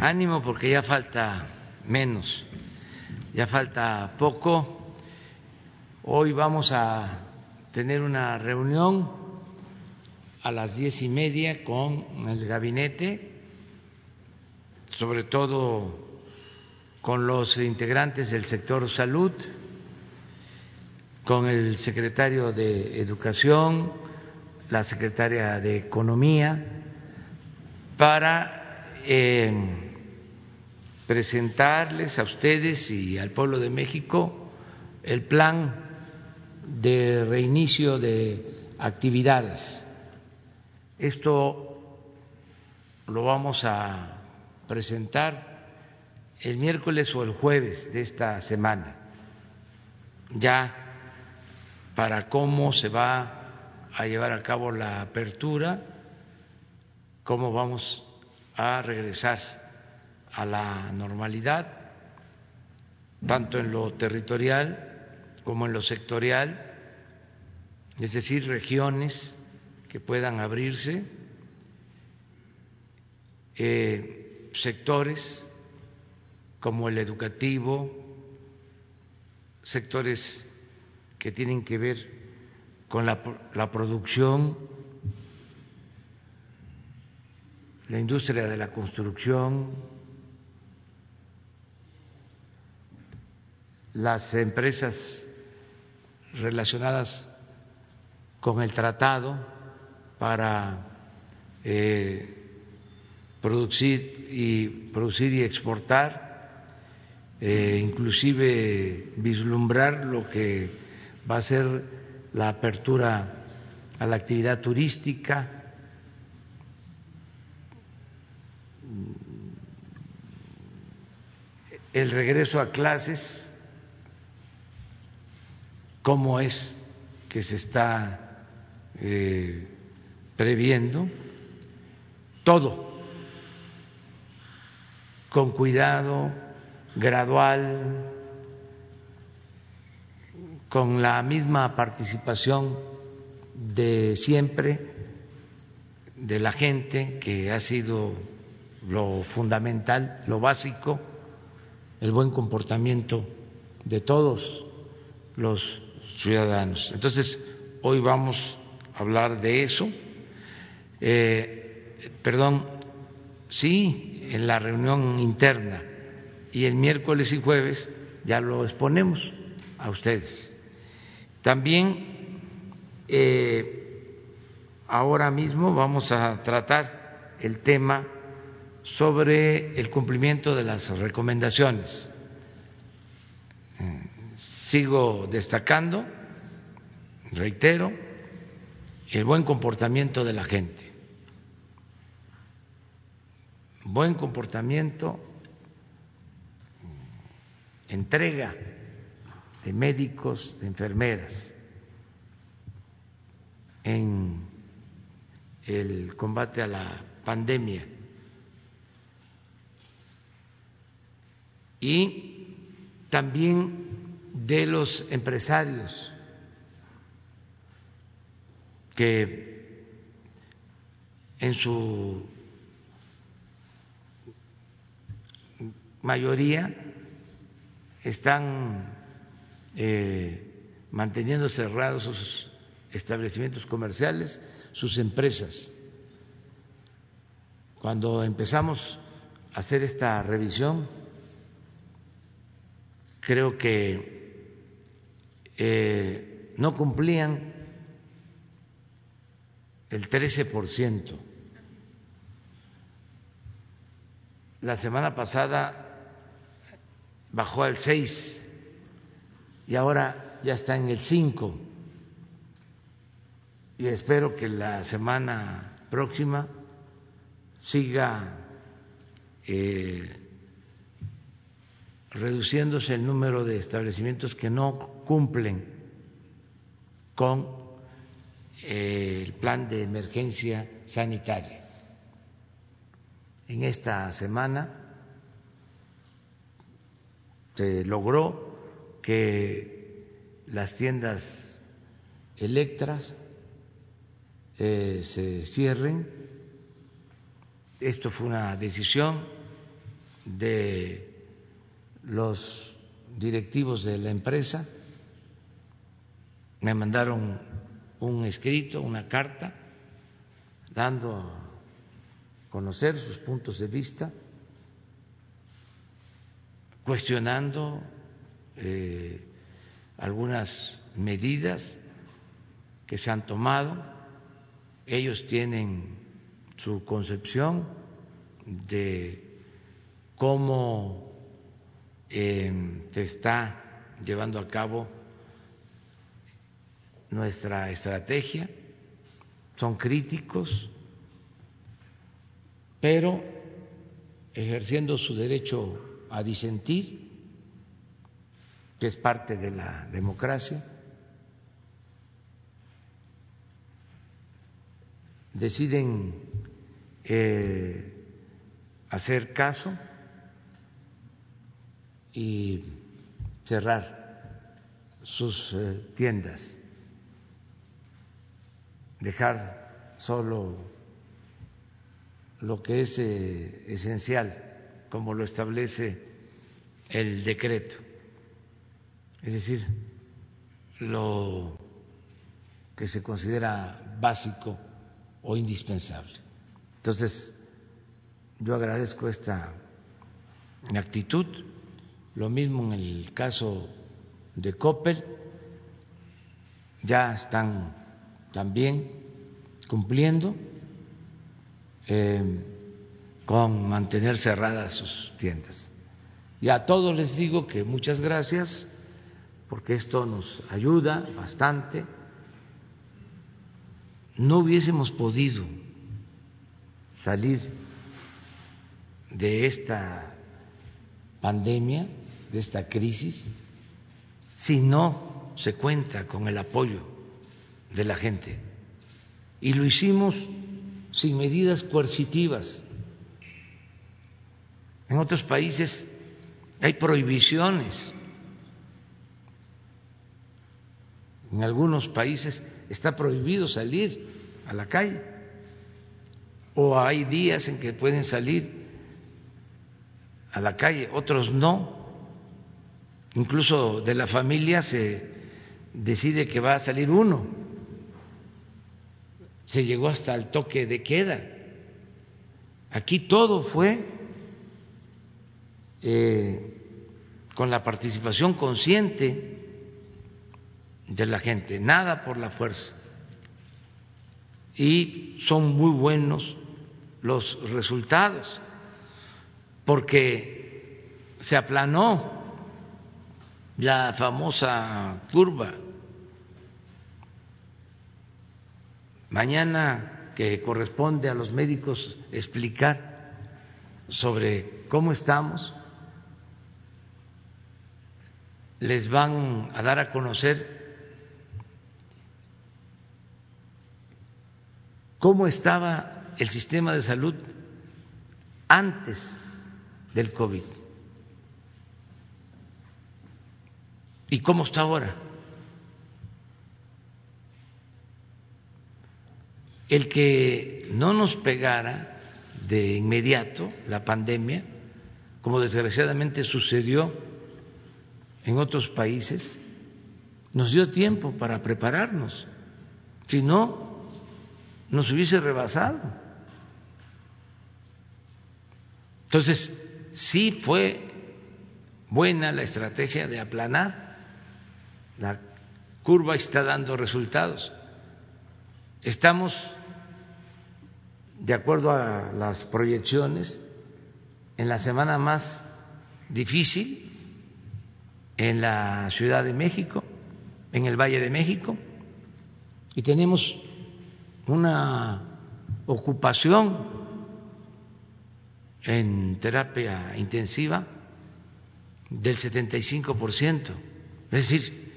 ánimo porque ya falta menos, ya falta poco. Hoy vamos a tener una reunión a las diez y media con el gabinete, sobre todo con los integrantes del sector salud, con el secretario de Educación, la secretaria de Economía, para eh, presentarles a ustedes y al pueblo de México el plan de reinicio de actividades. Esto lo vamos a presentar el miércoles o el jueves de esta semana, ya para cómo se va a llevar a cabo la apertura, cómo vamos a regresar a la normalidad, tanto en lo territorial como en lo sectorial, es decir, regiones que puedan abrirse, eh, sectores como el educativo, sectores que tienen que ver con la, la producción, la industria de la construcción, las empresas relacionadas con el tratado para eh, producir y producir y exportar, eh, inclusive vislumbrar lo que va a ser la apertura a la actividad turística, el regreso a clases, cómo es que se está eh, previendo, todo con cuidado, gradual, con la misma participación de siempre de la gente, que ha sido lo fundamental, lo básico, el buen comportamiento de todos los ciudadanos. Entonces, hoy vamos a hablar de eso. Eh, perdón, sí, en la reunión interna y el miércoles y jueves ya lo exponemos a ustedes. También eh, ahora mismo vamos a tratar el tema sobre el cumplimiento de las recomendaciones. Sigo destacando, reitero, el buen comportamiento de la gente. Buen comportamiento, entrega de médicos, de enfermeras en el combate a la pandemia. Y también de los empresarios que en su mayoría están eh, manteniendo cerrados sus establecimientos comerciales, sus empresas. Cuando empezamos a hacer esta revisión, creo que eh, no cumplían el 13%. La semana pasada bajó al 6% y ahora ya está en el 5 y espero que la semana próxima siga eh, reduciéndose el número de establecimientos que no cumplen con eh, el plan de emergencia sanitaria. En esta semana se logró que las tiendas electras eh, se cierren. Esto fue una decisión de los directivos de la empresa me mandaron un escrito, una carta, dando a conocer sus puntos de vista, cuestionando eh, algunas medidas que se han tomado. Ellos tienen su concepción de cómo eh, se está llevando a cabo nuestra estrategia, son críticos, pero ejerciendo su derecho a disentir, que es parte de la democracia, deciden eh, hacer caso y cerrar sus eh, tiendas. Dejar solo lo que es eh, esencial, como lo establece el decreto, es decir, lo que se considera básico o indispensable. Entonces, yo agradezco esta actitud, lo mismo en el caso de Coppel, ya están también cumpliendo eh, con mantener cerradas sus tiendas. Y a todos les digo que muchas gracias porque esto nos ayuda bastante. No hubiésemos podido salir de esta pandemia, de esta crisis, si no se cuenta con el apoyo de la gente. Y lo hicimos sin medidas coercitivas. En otros países hay prohibiciones. En algunos países está prohibido salir a la calle. O hay días en que pueden salir a la calle, otros no. Incluso de la familia se decide que va a salir uno se llegó hasta el toque de queda. Aquí todo fue eh, con la participación consciente de la gente, nada por la fuerza. Y son muy buenos los resultados, porque se aplanó la famosa curva. Mañana que corresponde a los médicos explicar sobre cómo estamos, les van a dar a conocer cómo estaba el sistema de salud antes del COVID y cómo está ahora. el que no nos pegara de inmediato la pandemia, como desgraciadamente sucedió en otros países, nos dio tiempo para prepararnos. Si no, nos hubiese rebasado. Entonces, sí fue buena la estrategia de aplanar. La curva está dando resultados. Estamos de acuerdo a las proyecciones, en la semana más difícil en la Ciudad de México, en el Valle de México, y tenemos una ocupación en terapia intensiva del 75%, es decir,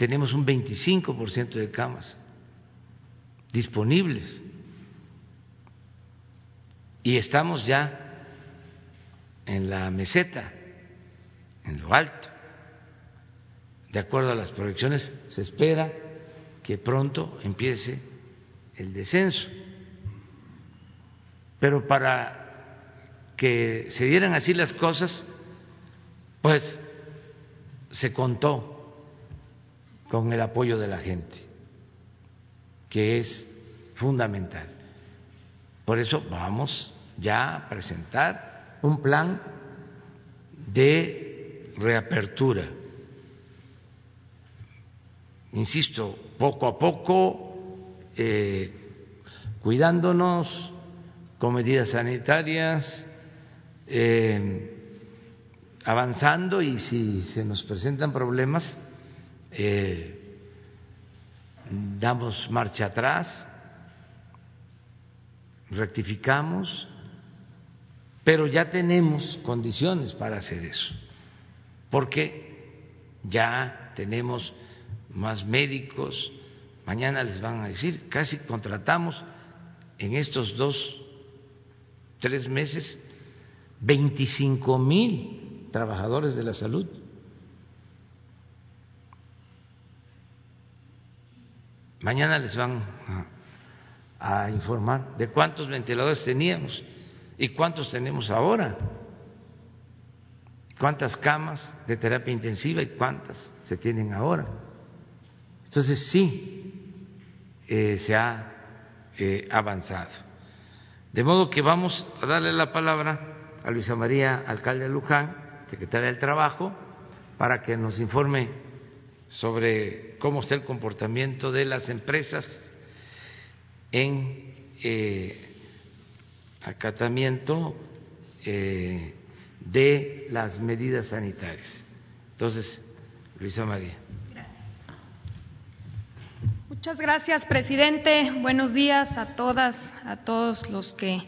tenemos un 25% de camas disponibles y estamos ya en la meseta, en lo alto. De acuerdo a las proyecciones, se espera que pronto empiece el descenso. Pero para que se dieran así las cosas, pues se contó con el apoyo de la gente, que es fundamental. Por eso vamos ya a presentar un plan de reapertura. Insisto, poco a poco, eh, cuidándonos con medidas sanitarias, eh, avanzando y si se nos presentan problemas, eh, damos marcha atrás, rectificamos, pero ya tenemos condiciones para hacer eso, porque ya tenemos más médicos, mañana les van a decir, casi contratamos en estos dos, tres meses 25 mil trabajadores de la salud. Mañana les van a, informar de cuántos ventiladores teníamos y cuántos tenemos ahora, cuántas camas de terapia intensiva y cuántas se tienen ahora. Entonces sí, eh, se ha eh, avanzado. De modo que vamos a darle la palabra a Luisa María, alcalde de Luján, secretaria del Trabajo, para que nos informe sobre cómo está el comportamiento de las empresas en eh, acatamiento eh, de las medidas sanitarias. Entonces, Luisa María. Muchas gracias, presidente. Buenos días a todas, a todos los que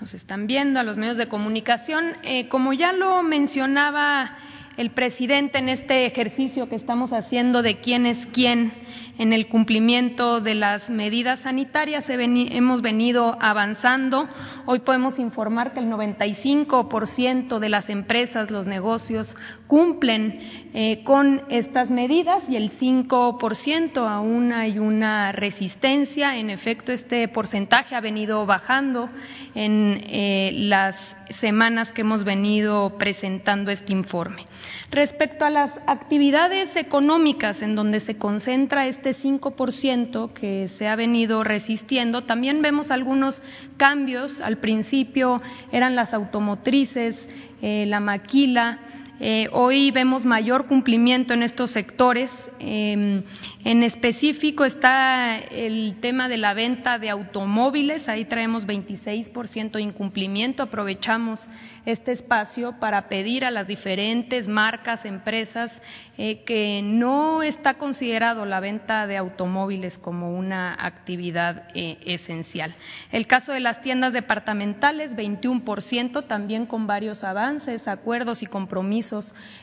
nos están viendo, a los medios de comunicación. Eh, como ya lo mencionaba el presidente en este ejercicio que estamos haciendo de quién es quién en el cumplimiento de las medidas sanitarias. Hemos venido avanzando. Hoy podemos informar que el 95% de las empresas, los negocios, cumplen eh, con estas medidas y el 5% aún hay una resistencia. En efecto, este porcentaje ha venido bajando en eh, las semanas que hemos venido presentando este informe. Respecto a las actividades económicas en donde se concentra este 5% que se ha venido resistiendo, también vemos algunos cambios. Al principio eran las automotrices, eh, la maquila, eh, hoy vemos mayor cumplimiento en estos sectores. Em, en específico está el tema de la venta de automóviles. Ahí traemos 26% de incumplimiento. Aprovechamos este espacio para pedir a las diferentes marcas, empresas, eh, que no está considerado la venta de automóviles como una actividad eh, esencial. El caso de las tiendas departamentales, 21%, también con varios avances, acuerdos y compromisos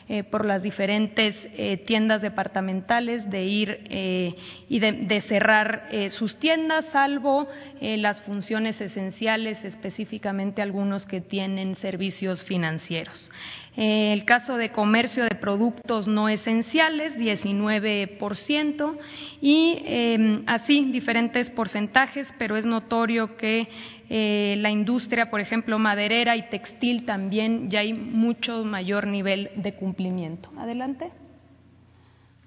eh, por las diferentes tiendas departamentales de ir y de cerrar sus tiendas, salvo las funciones esenciales, específicamente algunos que tienen servicios financieros. Eh, el caso de comercio de productos no esenciales, 19%, y em, así diferentes porcentajes, pero es notorio que eh, la industria, por ejemplo, maderera y textil también ya hay mucho mayor nivel de cumplimiento. Adelante.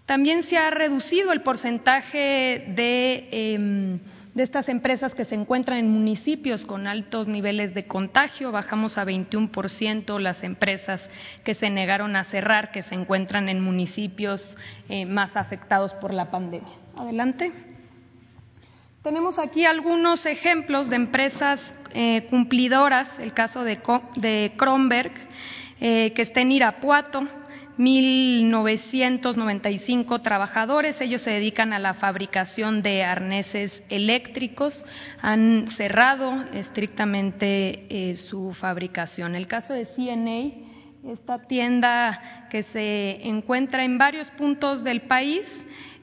También se ha reducido el porcentaje de em, de estas empresas que se encuentran en municipios con altos niveles de contagio. Bajamos a 21% las empresas que se negaron a cerrar, que se encuentran en municipios eh, más afectados por la pandemia. Adelante. Tenemos aquí algunos ejemplos de empresas eh, cumplidoras, el caso de, de Kronberg, eh, que está en Irapuato, 1.995 trabajadores. Ellos se dedican a la fabricación de arneses eléctricos. Han cerrado estrictamente eh, su fabricación. El caso de CNA, esta tienda que se encuentra en varios puntos del país,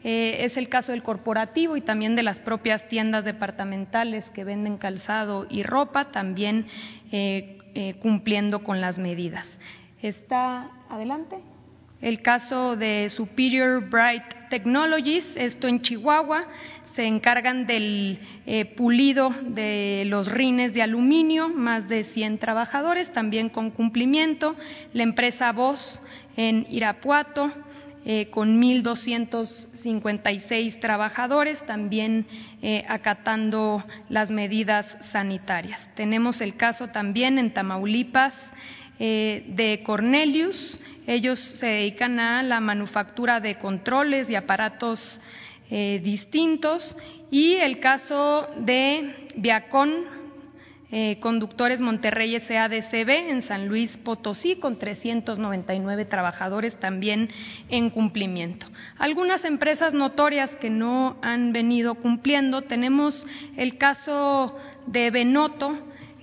eh, es el caso del corporativo y también de las propias tiendas departamentales que venden calzado y ropa, también eh, cumpliendo con las medidas. Está adelante el caso de Superior Bright Technologies, esto en Chihuahua, se encargan del eh, pulido de los rines de aluminio, más de 100 trabajadores, también con cumplimiento. La empresa Voz en Irapuato, eh, con 1.256 trabajadores, también eh, acatando las medidas sanitarias. Tenemos el caso también en Tamaulipas eh, de Cornelius. Ellos se dedican a la manufactura de controles y aparatos distintos. Y el caso de Viacón, eh, conductores Monterrey SADCB en San Luis Potosí con 399 trabajadores también en cumplimiento. Algunas empresas notorias que no han venido cumpliendo, tenemos el caso de Benoto,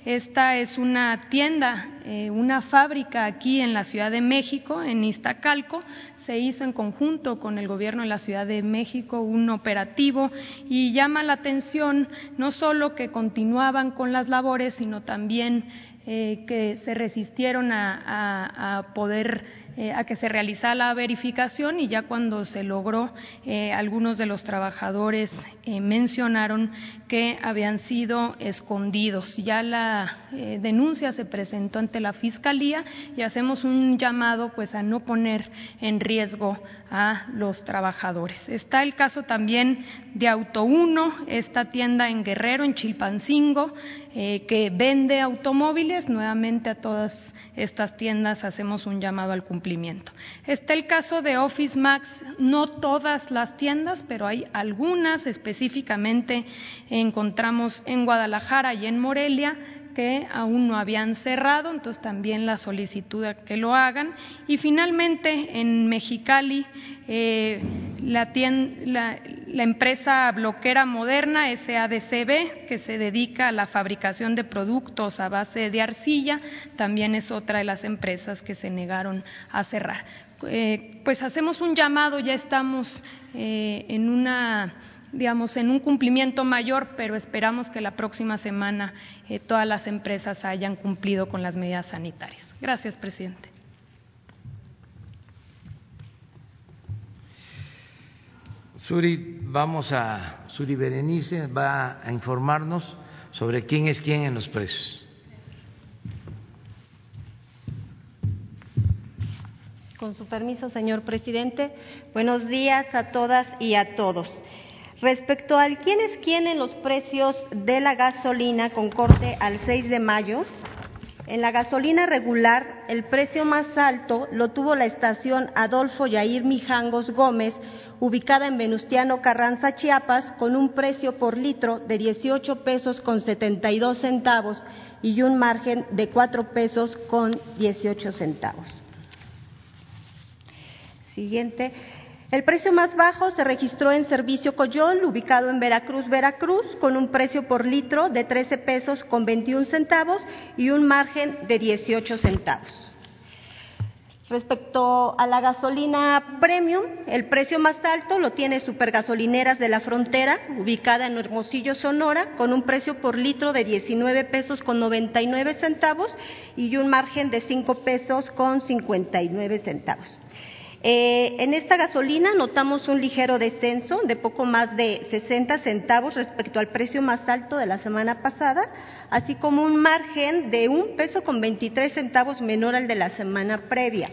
esta es una tienda, eh, una fábrica aquí en la Ciudad de México, en Iztacalco, se hizo en conjunto con el Gobierno de la Ciudad de México un operativo y llama la atención no solo que continuaban con las labores, sino también eh, que se resistieron a poder eh, a que se realizara la verificación y ya cuando se logró, eh, algunos de los trabajadores eh, mencionaron que habían sido escondidos. Ya la denuncia se presentó ante la Fiscalía y hacemos un llamado pues a no poner en riesgo a los trabajadores. Está el caso también de Auto Uno, esta tienda en Guerrero, en Chilpancingo, que vende automóviles. Nuevamente a todas estas tiendas hacemos un llamado al cumplimiento Está el caso de Office Max, no todas las tiendas, pero hay algunas específicamente encontramos en Guadalajara y en Morelia que aún no habían cerrado, entonces también la solicitud a que lo hagan. Y finalmente, en Mexicali, eh, la, empresa bloquera moderna SADCB, que se dedica a la fabricación de productos a base de arcilla, también es otra de las empresas que se negaron a cerrar. Eh, pues hacemos un llamado, ya estamos eh, en una digamos, en un cumplimiento mayor, pero esperamos que la próxima semana eh, todas las empresas hayan cumplido con las medidas sanitarias. Gracias, presidente. Suri, vamos a Suri Berenice, va a informarnos sobre quién es quién en los presos. Con su permiso, señor presidente, buenos días a todas y a todos. Respecto al quién es quién en los precios de la gasolina con corte al 6 de mayo, en la gasolina regular el precio más alto lo tuvo la estación Adolfo Yair Mijangos Gómez, ubicada en Venustiano Carranza, Chiapas, con un precio por litro de 18 pesos con 72 centavos y un margen de 4 pesos con 18 centavos. Siguiente. El precio más bajo se registró en Servicio Coyol, ubicado en Veracruz, Veracruz, con un precio por litro de 13 pesos con 21 centavos y un margen de 18 centavos. Respecto a la gasolina premium, el precio más alto lo tiene Supergasolineras de la Frontera, ubicada en Hermosillo, Sonora, con un precio por litro de 19 pesos con 99 centavos y un margen de 5 pesos con 59 centavos. Eh, en esta gasolina notamos un ligero descenso de poco más de 60 centavos respecto al precio más alto de la semana pasada, así como un margen de un peso con 23 centavos menor al de la semana previa.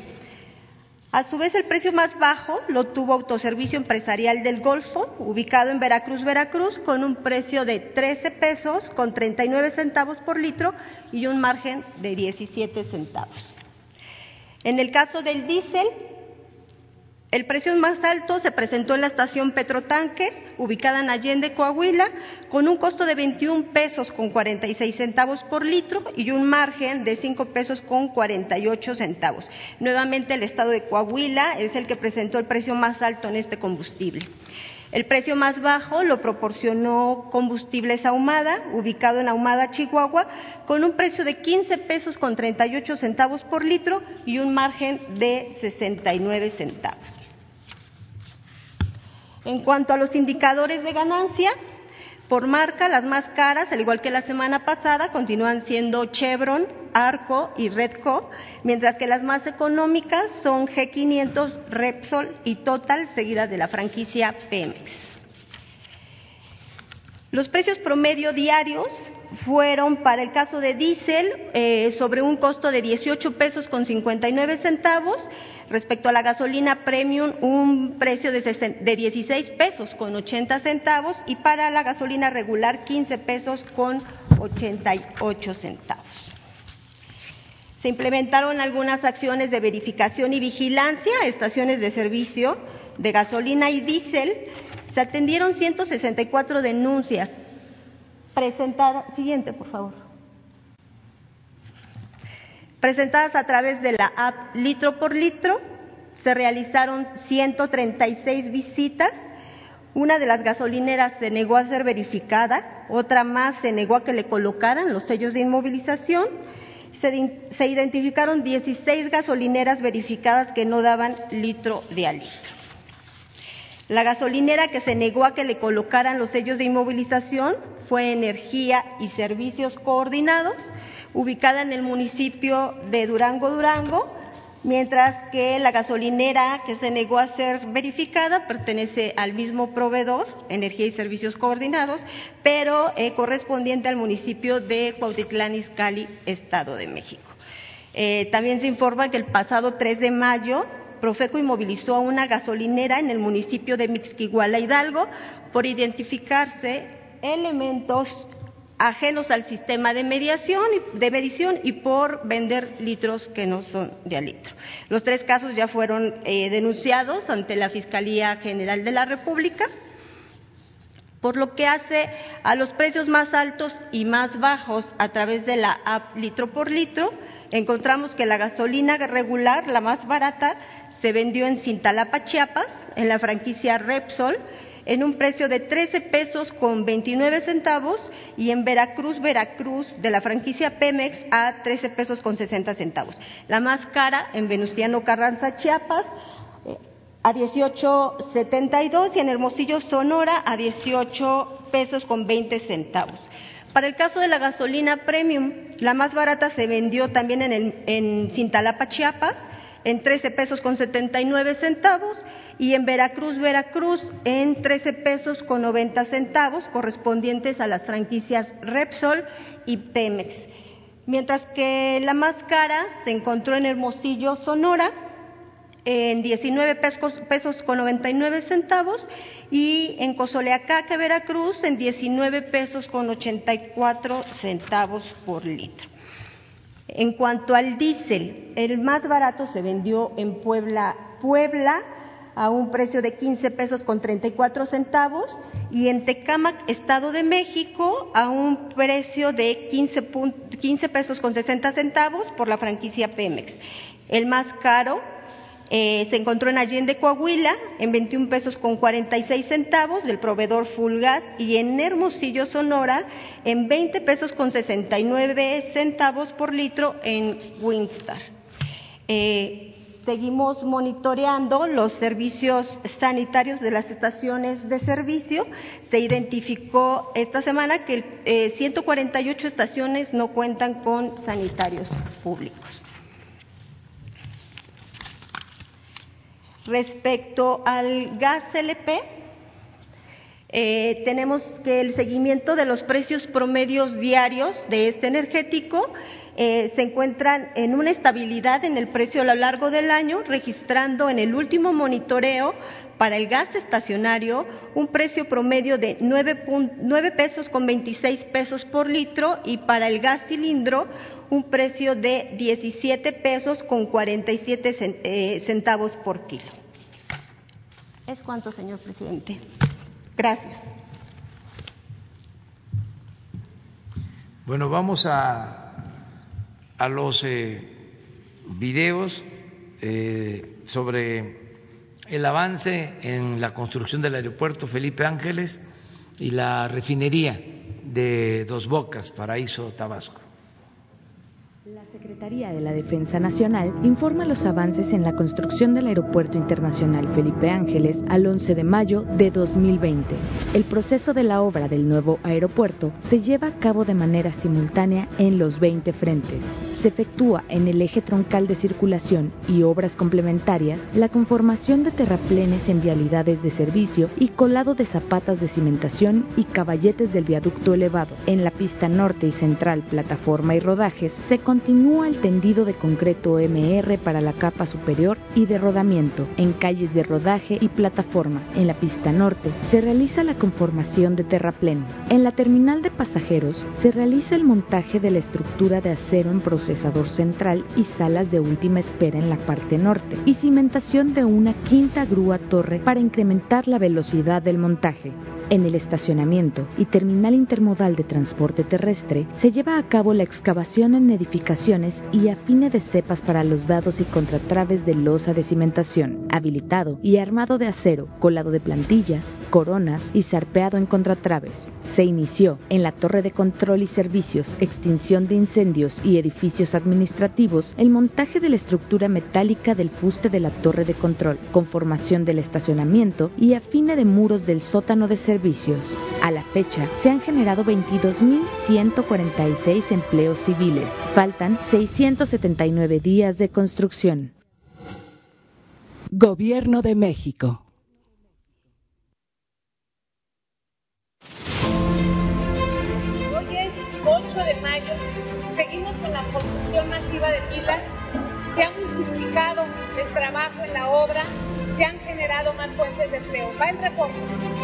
A su vez, el precio más bajo lo tuvo Autoservicio Empresarial del Golfo, ubicado en Veracruz, Veracruz, con un precio de 13 pesos con 39 centavos por litro y un margen de 17 centavos. En el caso del diésel, el precio más alto se presentó en la estación Petrotanques, ubicada en Allende, Coahuila, con un costo de 21 pesos con 46 centavos por litro y un margen de 5 pesos con 48 centavos. Nuevamente el estado de Coahuila es el que presentó el precio más alto en este combustible. El precio más bajo lo proporcionó Combustibles Ahumada, ubicado en Ahumada, Chihuahua, con un precio de 15 pesos con 38 centavos por litro y un margen de 69 centavos. En cuanto a los indicadores de ganancia, por marca, las más caras, al igual que la semana pasada, continúan siendo Chevron, Arco y Redco, mientras que las más económicas son G500, Repsol y Total, seguidas de la franquicia Pemex. Los precios promedio diarios fueron para el caso de diésel eh, sobre un costo de 18 pesos con 59 centavos, respecto a la gasolina premium un precio de, de 16 pesos con 80 centavos y para la gasolina regular 15 pesos con 88 centavos. Se implementaron algunas acciones de verificación y vigilancia a estaciones de servicio de gasolina y diésel. Se atendieron 164 denuncias presentadas. Siguiente, por favor. Presentadas a través de la app Litro por Litro. Se realizaron 136 visitas una de las gasolineras se negó a ser verificada, otra más se negó a que le colocaran los sellos de inmovilización. Se, identificaron 16 gasolineras verificadas que no daban litro de a litro. La gasolinera que se negó a que le colocaran los sellos de inmovilización fue Energía y Servicios Coordinados, ubicada en el municipio de Durango, Durango, mientras que la gasolinera que se negó a ser verificada pertenece al mismo proveedor, Energía y Servicios Coordinados, pero eh, correspondiente al municipio de Cuautitlán Izcalli, Estado de México. Eh, también se informa que el pasado 3 de mayo Profeco inmovilizó a una gasolinera en el municipio de Mixquiguala, Hidalgo, por identificarse elementos ajenos al sistema de mediación de medición y por vender litros que no son de a litro. Los tres casos ya fueron eh, denunciados ante la Fiscalía General de la República. Por lo que hace a los precios más altos y más bajos a través de la app litro por litro, encontramos que la gasolina regular, la más barata, se vendió en Cintalapa, Chiapas, en la franquicia Repsol, en un precio de 13 pesos con 29 centavos y en Veracruz, Veracruz, de la franquicia Pemex a 13 pesos con 60 centavos. La más cara en Venustiano Carranza, Chiapas, a 18.72 y en Hermosillo, Sonora, a 18 pesos con 20 centavos. Para el caso de la gasolina premium, la más barata se vendió también en, el, en Cintalapa, Chiapas, en 13 pesos con 79 centavos y en Veracruz, Veracruz, en 13 pesos con 90 centavos, correspondientes a las franquicias Repsol y Pemex. Mientras que la más cara se encontró en Hermosillo, Sonora, en 19 pesos, pesos con 99 centavos y en Cozoleacaque, Veracruz, en 19 pesos con 84 centavos por litro. En cuanto al diésel, el más barato se vendió en Puebla, Puebla, a un precio de 15 pesos con 34 centavos y en Tecámac, Estado de México, a un precio de 15, pesos con 60 centavos por la franquicia Pemex. El más caro eh, se encontró en Allende, Coahuila, en 21 pesos con 46 centavos del proveedor Fulgas y en Hermosillo, Sonora, en 20 pesos con 69 centavos por litro en Winstar. Eh, Seguimos monitoreando los servicios sanitarios de las estaciones de servicio. Se identificó esta semana que 148 eh, estaciones no cuentan con sanitarios públicos. Respecto al gas LP, eh, tenemos que el seguimiento de los precios promedios diarios de este energético eh, se encuentran en una estabilidad en el precio a lo largo del año, registrando en el último monitoreo para el gas estacionario un precio promedio de 9, pesos con 26 pesos por litro y para el gas cilindro un precio de 17 pesos con 47 eh, centavos por kilo. ¿Es cuánto, señor presidente? Gracias. Bueno, vamos a a los eh, videos eh, sobre el avance en la construcción del aeropuerto Felipe Ángeles y la refinería de Dos Bocas, Paraíso, Tabasco. La Secretaría de la Defensa Nacional informa los avances en la construcción del Aeropuerto Internacional Felipe Ángeles al 11 de mayo de 2020. El proceso de la obra del nuevo aeropuerto se lleva a cabo de manera simultánea en los 20 frentes. Se efectúa en el eje troncal de circulación y obras complementarias la conformación de terraplenes en vialidades de servicio y colado de zapatas de cimentación y caballetes del viaducto elevado. En la pista norte y central, plataforma y rodajes, se continúa el tendido de concreto MR para la capa superior y de rodamiento en calles de rodaje y plataforma. En la pista norte se realiza la conformación de terraplén. En la terminal de pasajeros se realiza el montaje de la estructura de acero en central y salas de última espera en la parte norte y cimentación de una quinta grúa torre para incrementar la velocidad del montaje. En el estacionamiento y terminal intermodal de transporte terrestre se lleva a cabo la excavación en edificaciones y afine de cepas para los dados y contratraves de losa de cimentación, habilitado y armado de acero, colado de plantillas, coronas y zarpeado en contratraves. Se inició en la torre de control y servicios, extinción de incendios y edificios administrativos el montaje de la estructura metálica del fuste de la torre de control, conformación del estacionamiento y afine de muros del sótano de servicios a la fecha, se han generado 22.146 empleos civiles. Faltan 679 días de construcción. Gobierno de México. De pilas. Se ha multiplicado el trabajo en la obra. Se han generado más fuentes de empleo. Va el reporte.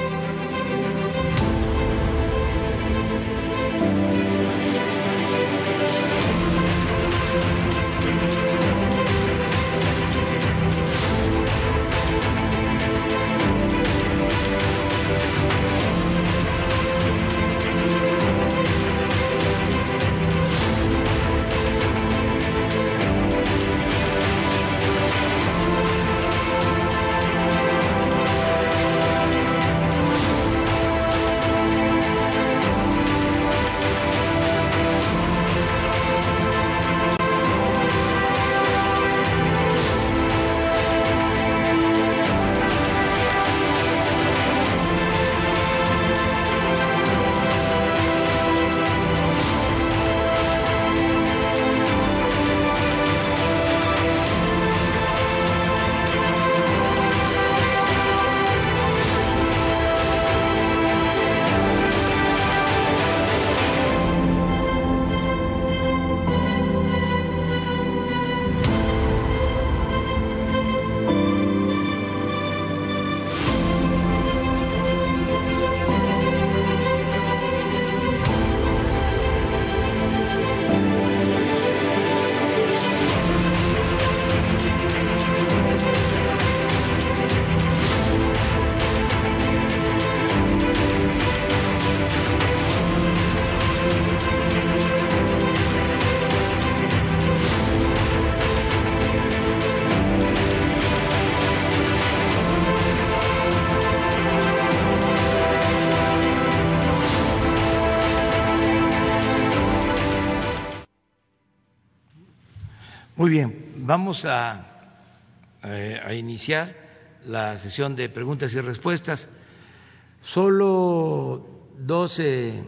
Vamos a, eh, a, iniciar la sesión de preguntas y respuestas. Solo doce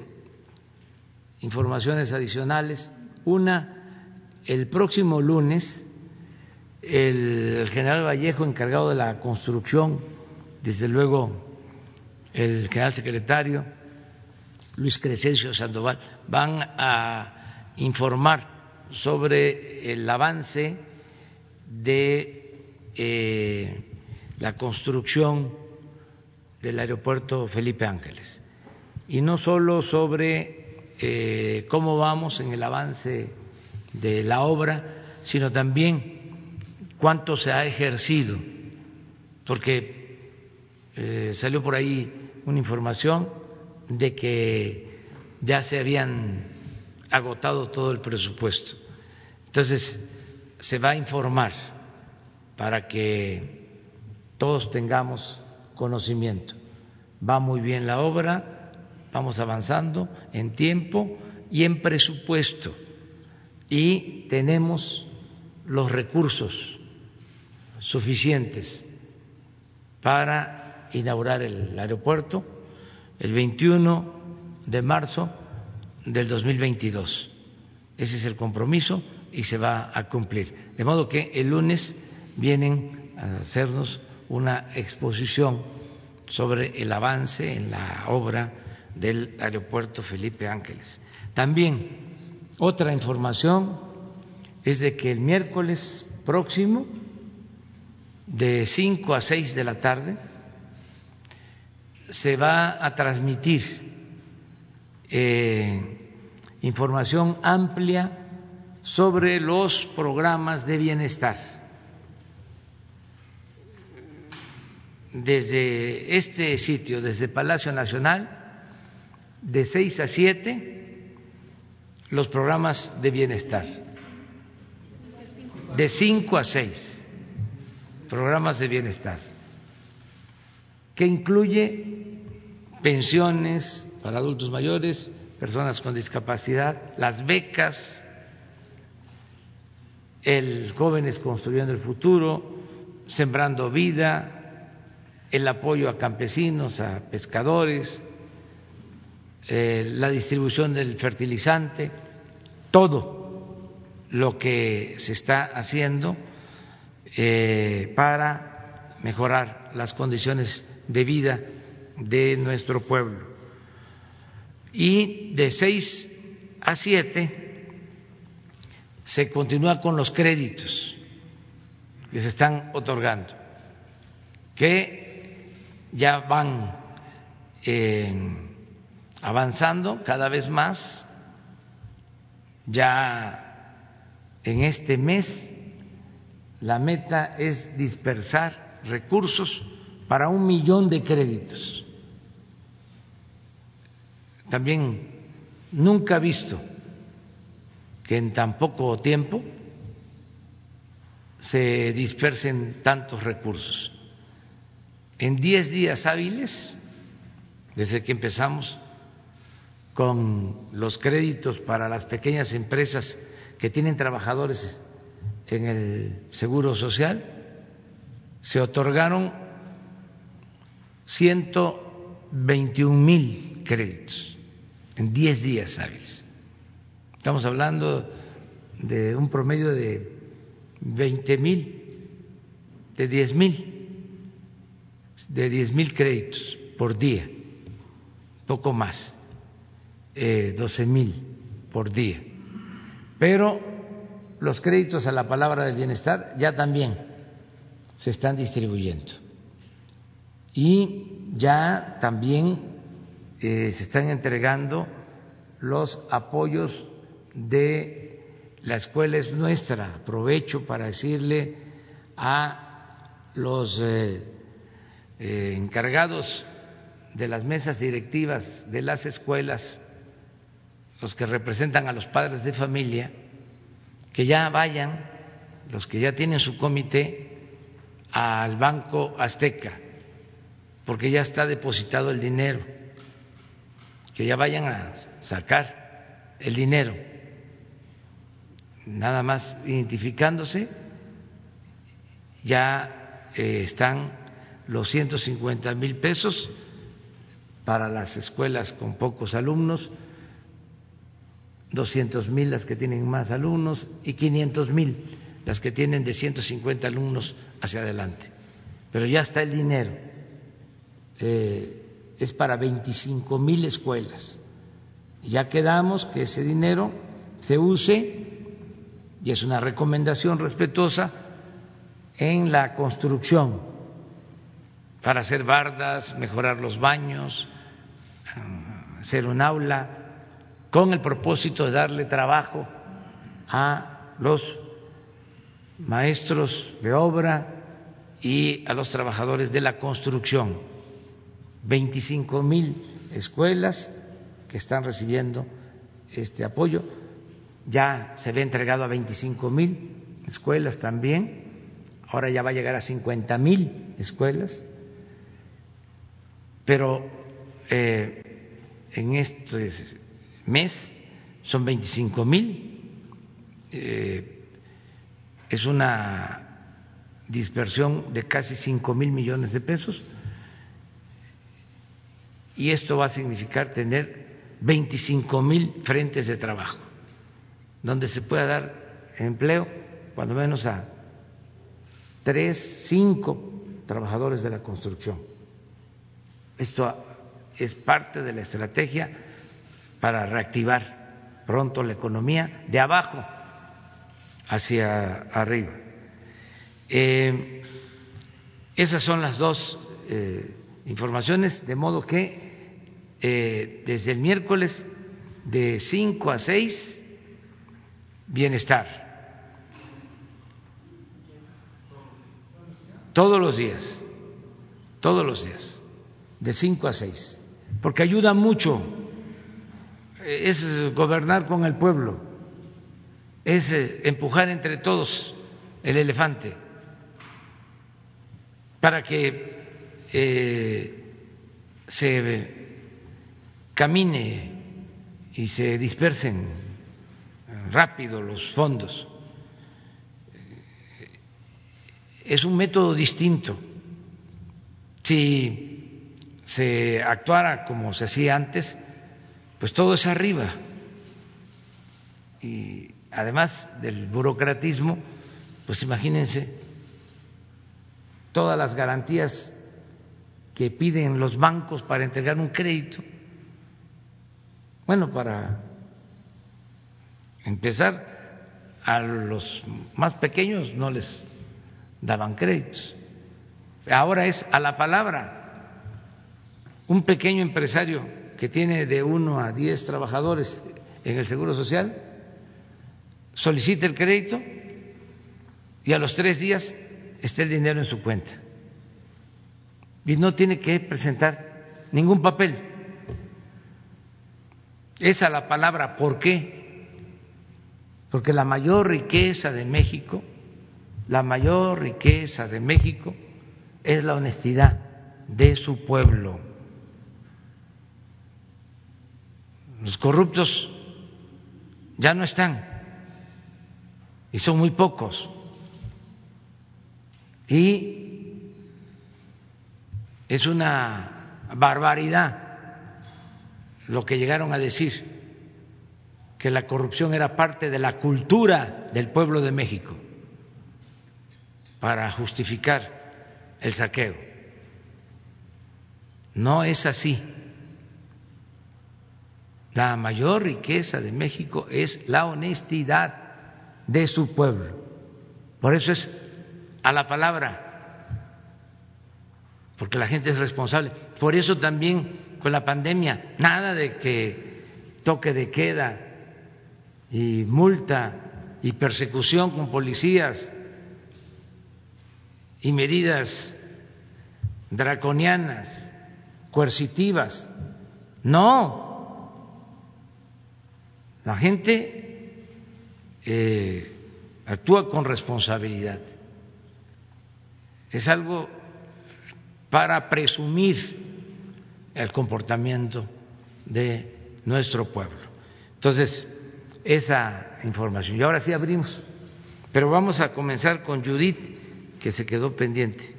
informaciones adicionales. Una, el próximo lunes, el general Vallejo, encargado de la construcción, desde luego el general secretario Luis Crescencio Sandoval, van a informar sobre el avance de eh, la construcción del aeropuerto Felipe Ángeles y no solo sobre eh, cómo vamos en el avance de la obra, sino también cuánto se ha ejercido, porque eh, salió por ahí una información de que ya se habían agotado todo el presupuesto. Entonces, se va a informar para que todos tengamos conocimiento. Va muy bien la obra, vamos avanzando en tiempo y en presupuesto y tenemos los recursos suficientes para inaugurar el aeropuerto el 21 de marzo del 2022. Ese es el compromiso y se va a cumplir. De modo que el lunes vienen a hacernos una exposición sobre el avance en la obra del aeropuerto Felipe Ángeles. También otra información es de que el miércoles próximo, de 5 a 6 de la tarde, se va a transmitir eh, información amplia sobre los programas de bienestar. Desde este sitio, desde Palacio Nacional, de 6 a 7, los programas de bienestar. De 5 a 6, programas de bienestar, que incluye pensiones para adultos mayores, personas con discapacidad, las becas, el Jóvenes Construyendo el Futuro, Sembrando Vida, el apoyo a campesinos, a pescadores, eh, la distribución del fertilizante, todo lo que se está haciendo eh, para mejorar las condiciones de vida de nuestro pueblo. Y de seis a siete se continúa con los créditos que se están otorgando, que ya van eh, avanzando cada vez más, ya en este mes la meta es dispersar recursos para un millón de créditos. También nunca visto que en tan poco tiempo se dispersen tantos recursos. En diez días hábiles, desde que empezamos con los créditos para las pequeñas empresas que tienen trabajadores en el Seguro Social, se otorgaron 121 mil créditos en diez días hábiles. Estamos hablando de un promedio de 20 mil, de 10 mil, de 10 mil créditos por día, poco más, eh, 12 mil por día. Pero los créditos a la palabra del bienestar ya también se están distribuyendo. Y ya también eh, se están entregando los apoyos de la escuela es nuestra. Aprovecho para decirle a los eh, eh, encargados de las mesas directivas de las escuelas, los que representan a los padres de familia, que ya vayan, los que ya tienen su comité, al Banco Azteca, porque ya está depositado el dinero, que ya vayan a sacar el dinero nada más identificándose, ya eh, están los 150 mil pesos para las escuelas con pocos alumnos, 200 mil las que tienen más alumnos y 500 mil las que tienen de 150 alumnos hacia adelante. Pero ya está el dinero, eh, es para 25 mil escuelas. Ya quedamos que ese dinero se use y es una recomendación respetuosa en la construcción para hacer bardas, mejorar los baños, hacer un aula, con el propósito de darle trabajo a los maestros de obra y a los trabajadores de la construcción. 25 mil escuelas que están recibiendo este apoyo ya se ve entregado a 25 mil escuelas también, ahora ya va a llegar a 50 mil escuelas, pero eh, en este mes son 25 mil, eh, es una dispersión de casi 5 mil millones de pesos. Y esto va a significar tener 25 mil frentes de trabajo donde se pueda dar empleo, cuando menos a tres, cinco trabajadores de la construcción. Esto es parte de la estrategia para reactivar pronto la economía de abajo hacia arriba. Eh, esas son las dos eh, informaciones, de modo que eh, desde el miércoles de 5 a 6, bienestar. Todos los días, todos los días, de 5 a 6, porque ayuda mucho, es gobernar con el pueblo, es empujar entre todos el elefante para que eh, se camine y se dispersen rápido los fondos. Es un método distinto. Si se actuara como se hacía antes, pues todo es arriba. Y además del burocratismo, pues imagínense todas las garantías que piden los bancos para entregar un crédito. Bueno, para empezar, a los más pequeños no les daban créditos. Ahora es a la palabra. Un pequeño empresario que tiene de uno a diez trabajadores en el Seguro Social solicita el crédito y a los tres días esté el dinero en su cuenta. Y no tiene que presentar ningún papel. Esa la palabra ¿por qué? Porque la mayor riqueza de México, la mayor riqueza de México es la honestidad de su pueblo. Los corruptos ya no están y son muy pocos. Y es una barbaridad lo que llegaron a decir, que la corrupción era parte de la cultura del pueblo de México para justificar el saqueo. No es así. La mayor riqueza de México es la honestidad de su pueblo. Por eso es a la palabra, porque la gente es responsable. Por eso también con la pandemia, nada de que toque de queda y multa y persecución con policías y medidas draconianas, coercitivas. No, la gente eh, actúa con responsabilidad es algo para presumir el comportamiento de nuestro pueblo. Entonces, esa información. Y ahora sí abrimos, pero vamos a comenzar con Judith, que se quedó pendiente.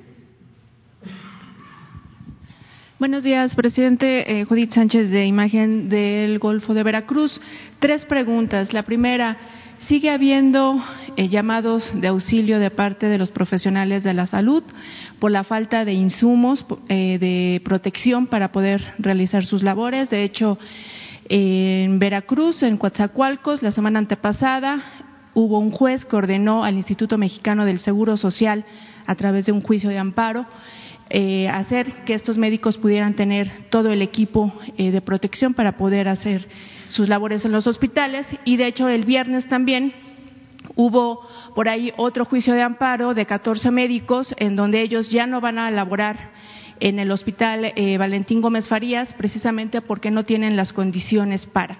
Buenos días, presidente. Eh, Judith Sánchez de Imagen del Golfo de Veracruz. Tres preguntas. La primera, sigue habiendo eh, llamados de auxilio de parte de los profesionales de la salud por la falta de insumos eh, de protección para poder realizar sus labores. De hecho, en Veracruz, en Coatzacoalcos, la semana antepasada, hubo un juez que ordenó al Instituto Mexicano del Seguro Social, a través de un juicio de amparo, eh, hacer que estos médicos pudieran tener todo el equipo de protección para poder hacer sus labores en los hospitales. Y de hecho el viernes también hubo por ahí otro juicio de amparo de 14 médicos en donde ellos ya no van a laborar en el hospital eh, Valentín Gómez Farías precisamente porque no tienen las condiciones para.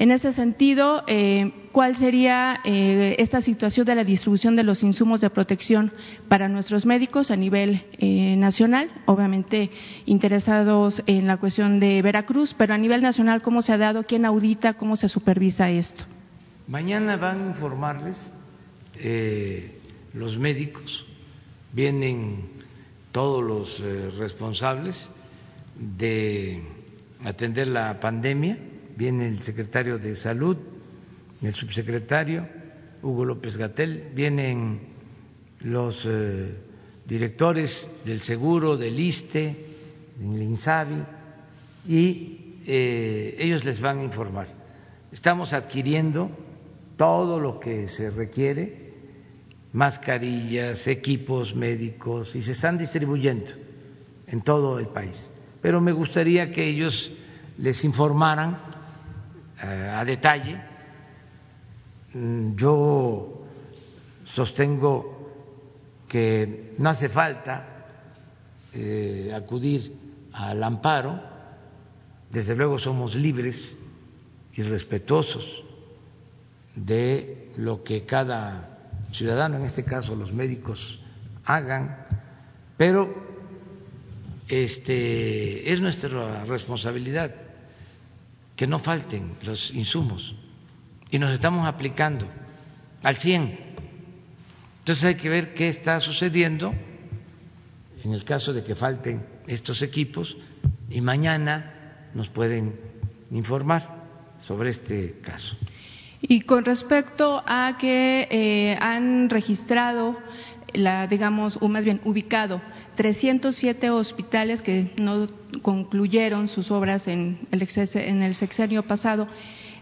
En ese sentido, eh, ¿cuál sería eh, esta situación de la distribución de los insumos de protección para nuestros médicos a nivel eh, nacional? Obviamente interesados en la cuestión de Veracruz, pero a nivel nacional, ¿cómo se ha dado? ¿Quién audita? ¿Cómo se supervisa esto? Mañana van a informarles los médicos, vienen todos los responsables de atender la pandemia viene el secretario de Salud, el subsecretario, Hugo López Gatel, vienen los eh, directores del seguro, del ISTE, del INSABI, y eh, ellos les van a informar. Estamos adquiriendo todo lo que se requiere, mascarillas, equipos médicos, y se están distribuyendo en todo el país. Pero me gustaría que ellos les informaran eh, a detalle. Mm, yo sostengo que no hace falta eh, acudir al amparo, desde luego somos libres y respetuosos de lo que cada ciudadano, en este caso los médicos, hagan, pero este es nuestra responsabilidad que no falten los insumos y nos estamos aplicando al 100 entonces hay que ver qué está sucediendo en el caso de que falten estos equipos y mañana nos pueden informar sobre este caso. Y con respecto a que eh, han registrado, la, digamos, o más bien ubicado 307 hospitales que no concluyeron sus obras en el, en el sexenio pasado,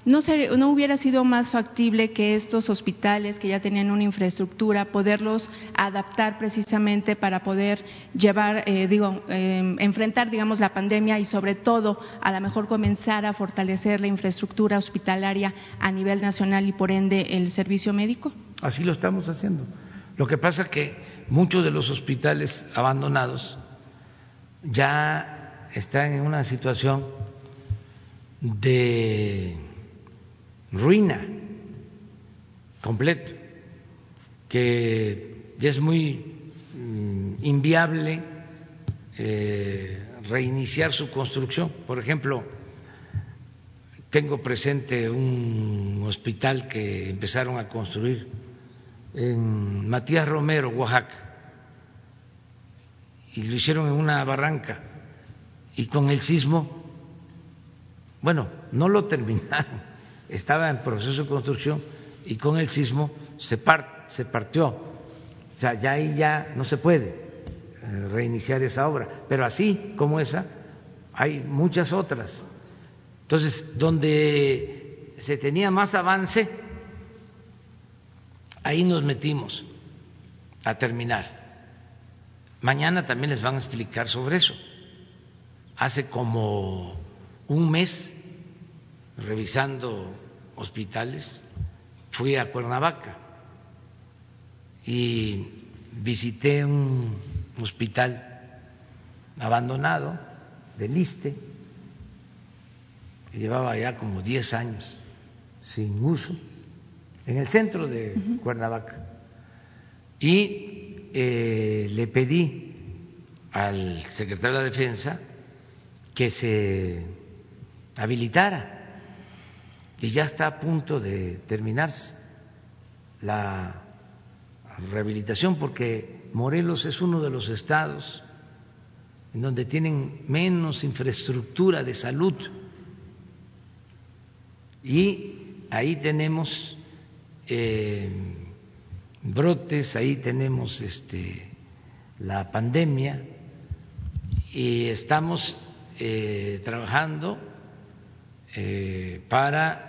¿No, ¿No hubiera sido más factible que estos hospitales que ya tenían una infraestructura, poderlos adaptar precisamente para poder llevar, eh, digo, em, enfrentar, digamos, la pandemia y sobre todo, a lo mejor comenzar a fortalecer la infraestructura hospitalaria a nivel nacional y por ende el servicio médico? Así lo estamos haciendo. Lo que pasa es que muchos de los hospitales abandonados ya están en una situación de ruina completo, que ya es muy mm, inviable eh, reiniciar su construcción. Por ejemplo, tengo presente un hospital que empezaron a construir en Matías Romero, Oaxaca, y lo hicieron en una barranca, y con el sismo, bueno, no lo terminaron, estaba en proceso de construcción y con el sismo se, se partió. O sea, ya ahí ya no se puede eh, reiniciar esa obra. Pero así como esa, hay muchas otras. Entonces, donde se tenía más avance, ahí nos metimos a terminar. Mañana también les van a explicar sobre eso. Hace como un mes revisando hospitales, fui a Cuernavaca y visité un hospital abandonado del Liste, que llevaba ya como 10 años sin uso, en el centro de Cuernavaca. Y eh, le pedí al secretario de la Defensa que se habilitara y ya está a punto de terminarse la rehabilitación porque Morelos es uno de los estados en donde tienen menos infraestructura de salud. Y ahí tenemos eh, brotes, ahí tenemos este, la pandemia y estamos eh, trabajando eh, para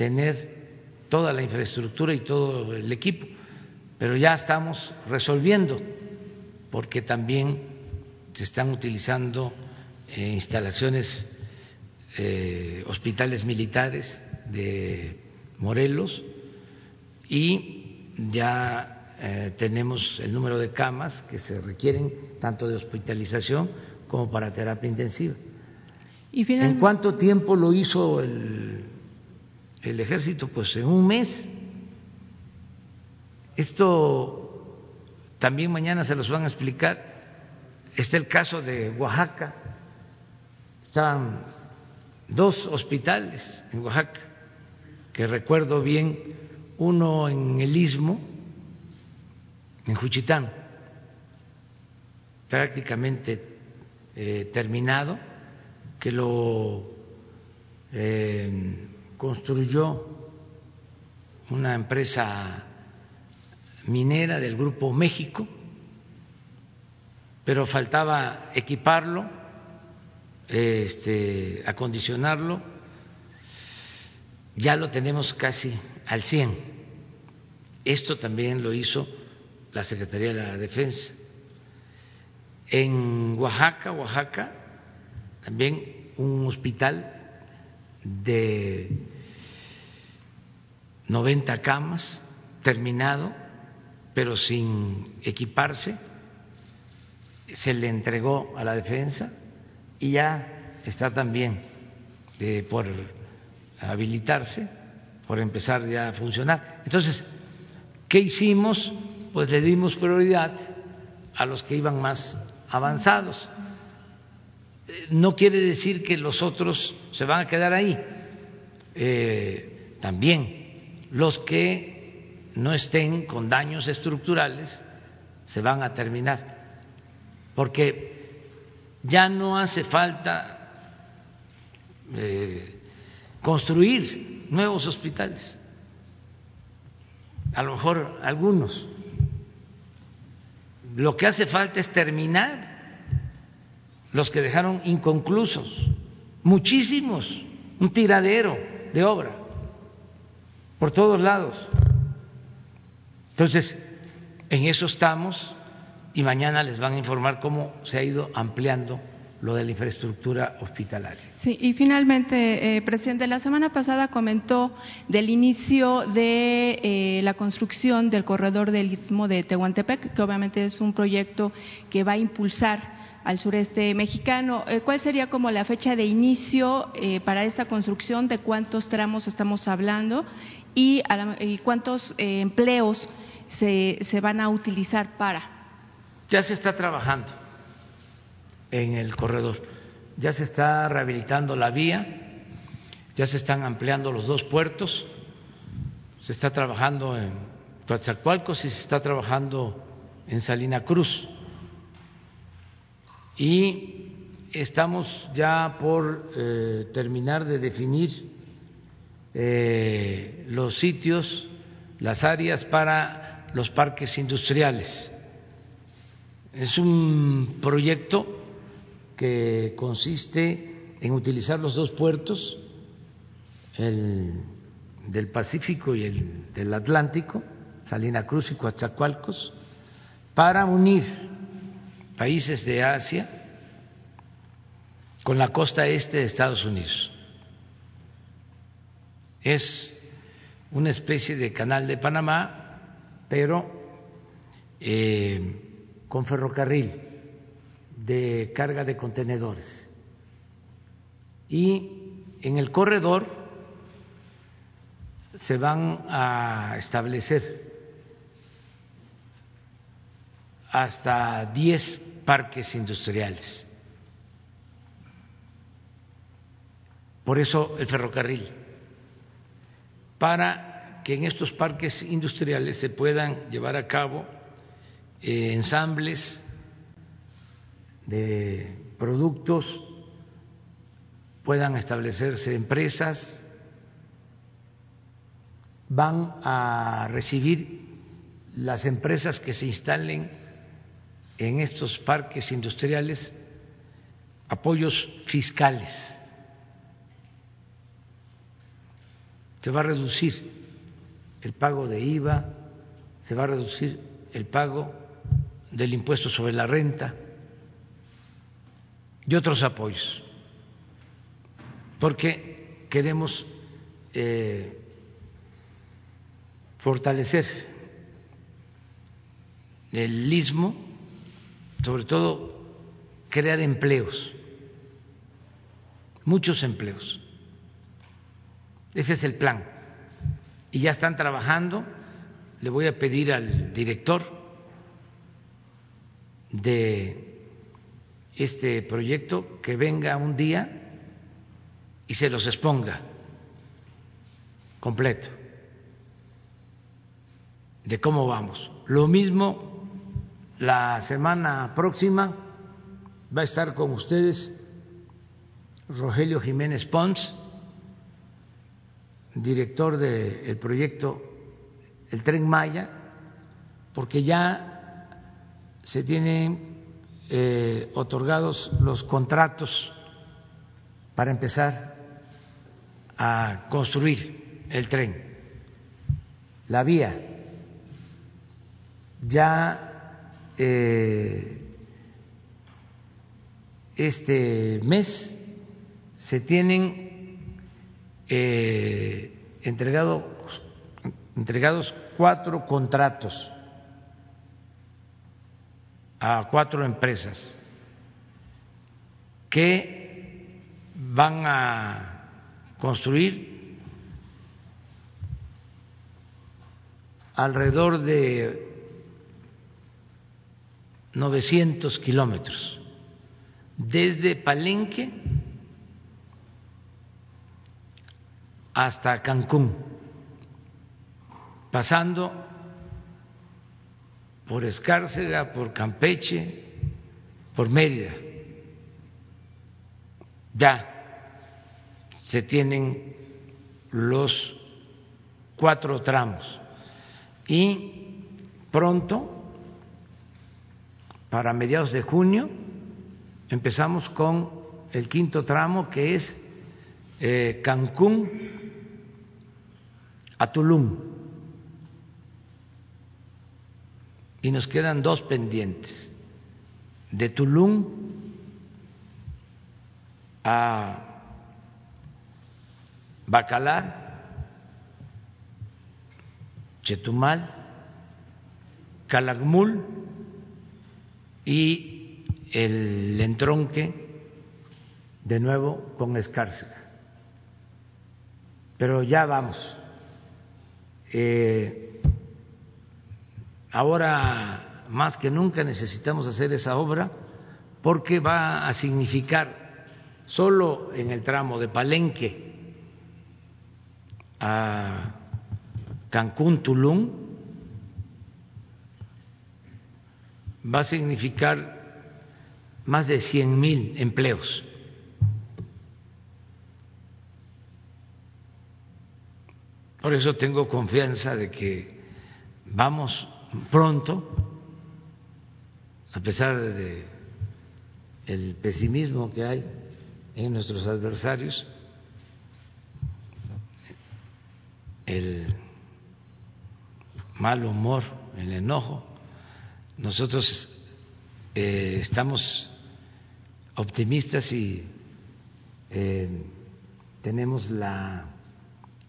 tener toda la infraestructura y todo el equipo, pero ya estamos resolviendo, porque también se están utilizando eh, instalaciones, eh, hospitales militares de Morelos y ya eh, tenemos el número de camas que se requieren tanto de hospitalización como para terapia intensiva. ¿Y ¿En cuánto tiempo lo hizo el el ejército pues en un mes. Esto también mañana se los van a explicar. Está el caso de Oaxaca. Estaban dos hospitales en Oaxaca, que recuerdo bien, uno en el istmo, en Juchitán, prácticamente eh, terminado, que lo eh, construyó una empresa minera del Grupo México, pero faltaba equiparlo, este, acondicionarlo, ya lo tenemos casi al 100. Esto también lo hizo la Secretaría de la Defensa. En Oaxaca, Oaxaca, también un hospital de 90 camas, terminado, pero sin equiparse, se le entregó a la defensa y ya está también eh, por habilitarse, por empezar ya a funcionar. Entonces, ¿qué hicimos? Pues le dimos prioridad a los que iban más avanzados. No quiere decir que los otros se van a quedar ahí. Eh, también los que no estén con daños estructurales se van a terminar, porque ya no hace falta eh, construir nuevos hospitales, a lo mejor algunos. Lo que hace falta es terminar los que dejaron inconclusos, muchísimos, un tiradero de obra por todos lados. Entonces, en eso estamos y mañana les van a informar cómo se ha ido ampliando lo de la infraestructura hospitalaria. Sí, y finalmente, eh, presidente, la semana pasada comentó del inicio de eh, la construcción del corredor del Istmo de Tehuantepec, que obviamente es un proyecto que va a impulsar al sureste mexicano. Eh, ¿Cuál sería como la fecha de inicio eh, para esta construcción? ¿De cuántos tramos estamos hablando? ¿Y, cuántos eh, empleos se, se van a utilizar para? Ya se está trabajando en el corredor, ya se está rehabilitando la vía, ya se están ampliando los dos puertos, se está trabajando en Coatzacoalcos y se está trabajando en Salina Cruz y estamos ya por eh, terminar de definir eh, los sitios, las áreas para los parques industriales. Es un proyecto que consiste en utilizar los dos puertos, el del Pacífico y el del Atlántico, Salina Cruz y Coatzacoalcos, para unir países de Asia con la costa este de Estados Unidos. Es una especie de canal de Panamá, pero eh, con ferrocarril de carga de contenedores. Y en el corredor se van a establecer hasta 10 parques industriales. Por eso el ferrocarril, para que en estos parques industriales se puedan llevar a cabo eh, ensambles de productos, puedan establecerse empresas, van a recibir las empresas que se instalen en estos parques industriales apoyos fiscales. Se va a reducir el pago de IVA, se va a reducir el pago del impuesto sobre la renta y otros apoyos, porque queremos eh, fortalecer el istmo sobre todo crear empleos, muchos empleos. Ese es el plan. Y ya están trabajando. Le voy a pedir al director de este proyecto que venga un día y se los exponga completo de cómo vamos. Lo mismo la semana próxima va a estar con ustedes Rogelio Jiménez Pons, director del proyecto el tren Maya, porque ya se tienen eh, otorgados los contratos para empezar a construir el tren, la vía. Ya eh, este mes se tienen eh, entregados cuatro contratos a cuatro empresas que van a construir alrededor de 900 kilómetros desde Palenque hasta Cancún, pasando por Escárcega, por Campeche, por Mérida. Ya se tienen los cuatro tramos y pronto, para mediados de junio, Empezamos con el quinto tramo que es eh, Cancún a Tulum. Y nos quedan dos pendientes, de Tulum a Bacalar, Chetumal, Calakmul y el entronque de nuevo con Escárcega. Pero ya vamos. Eh, ahora más que nunca necesitamos hacer esa obra porque va a significar solo en el tramo de Palenque a Cancún, Tulum, va a significar más de cien mil empleos. Por eso tengo confianza de que vamos pronto, a pesar de el pesimismo que hay en nuestros adversarios, el mal humor, el enojo, nosotros eh, estamos optimistas y eh, tenemos la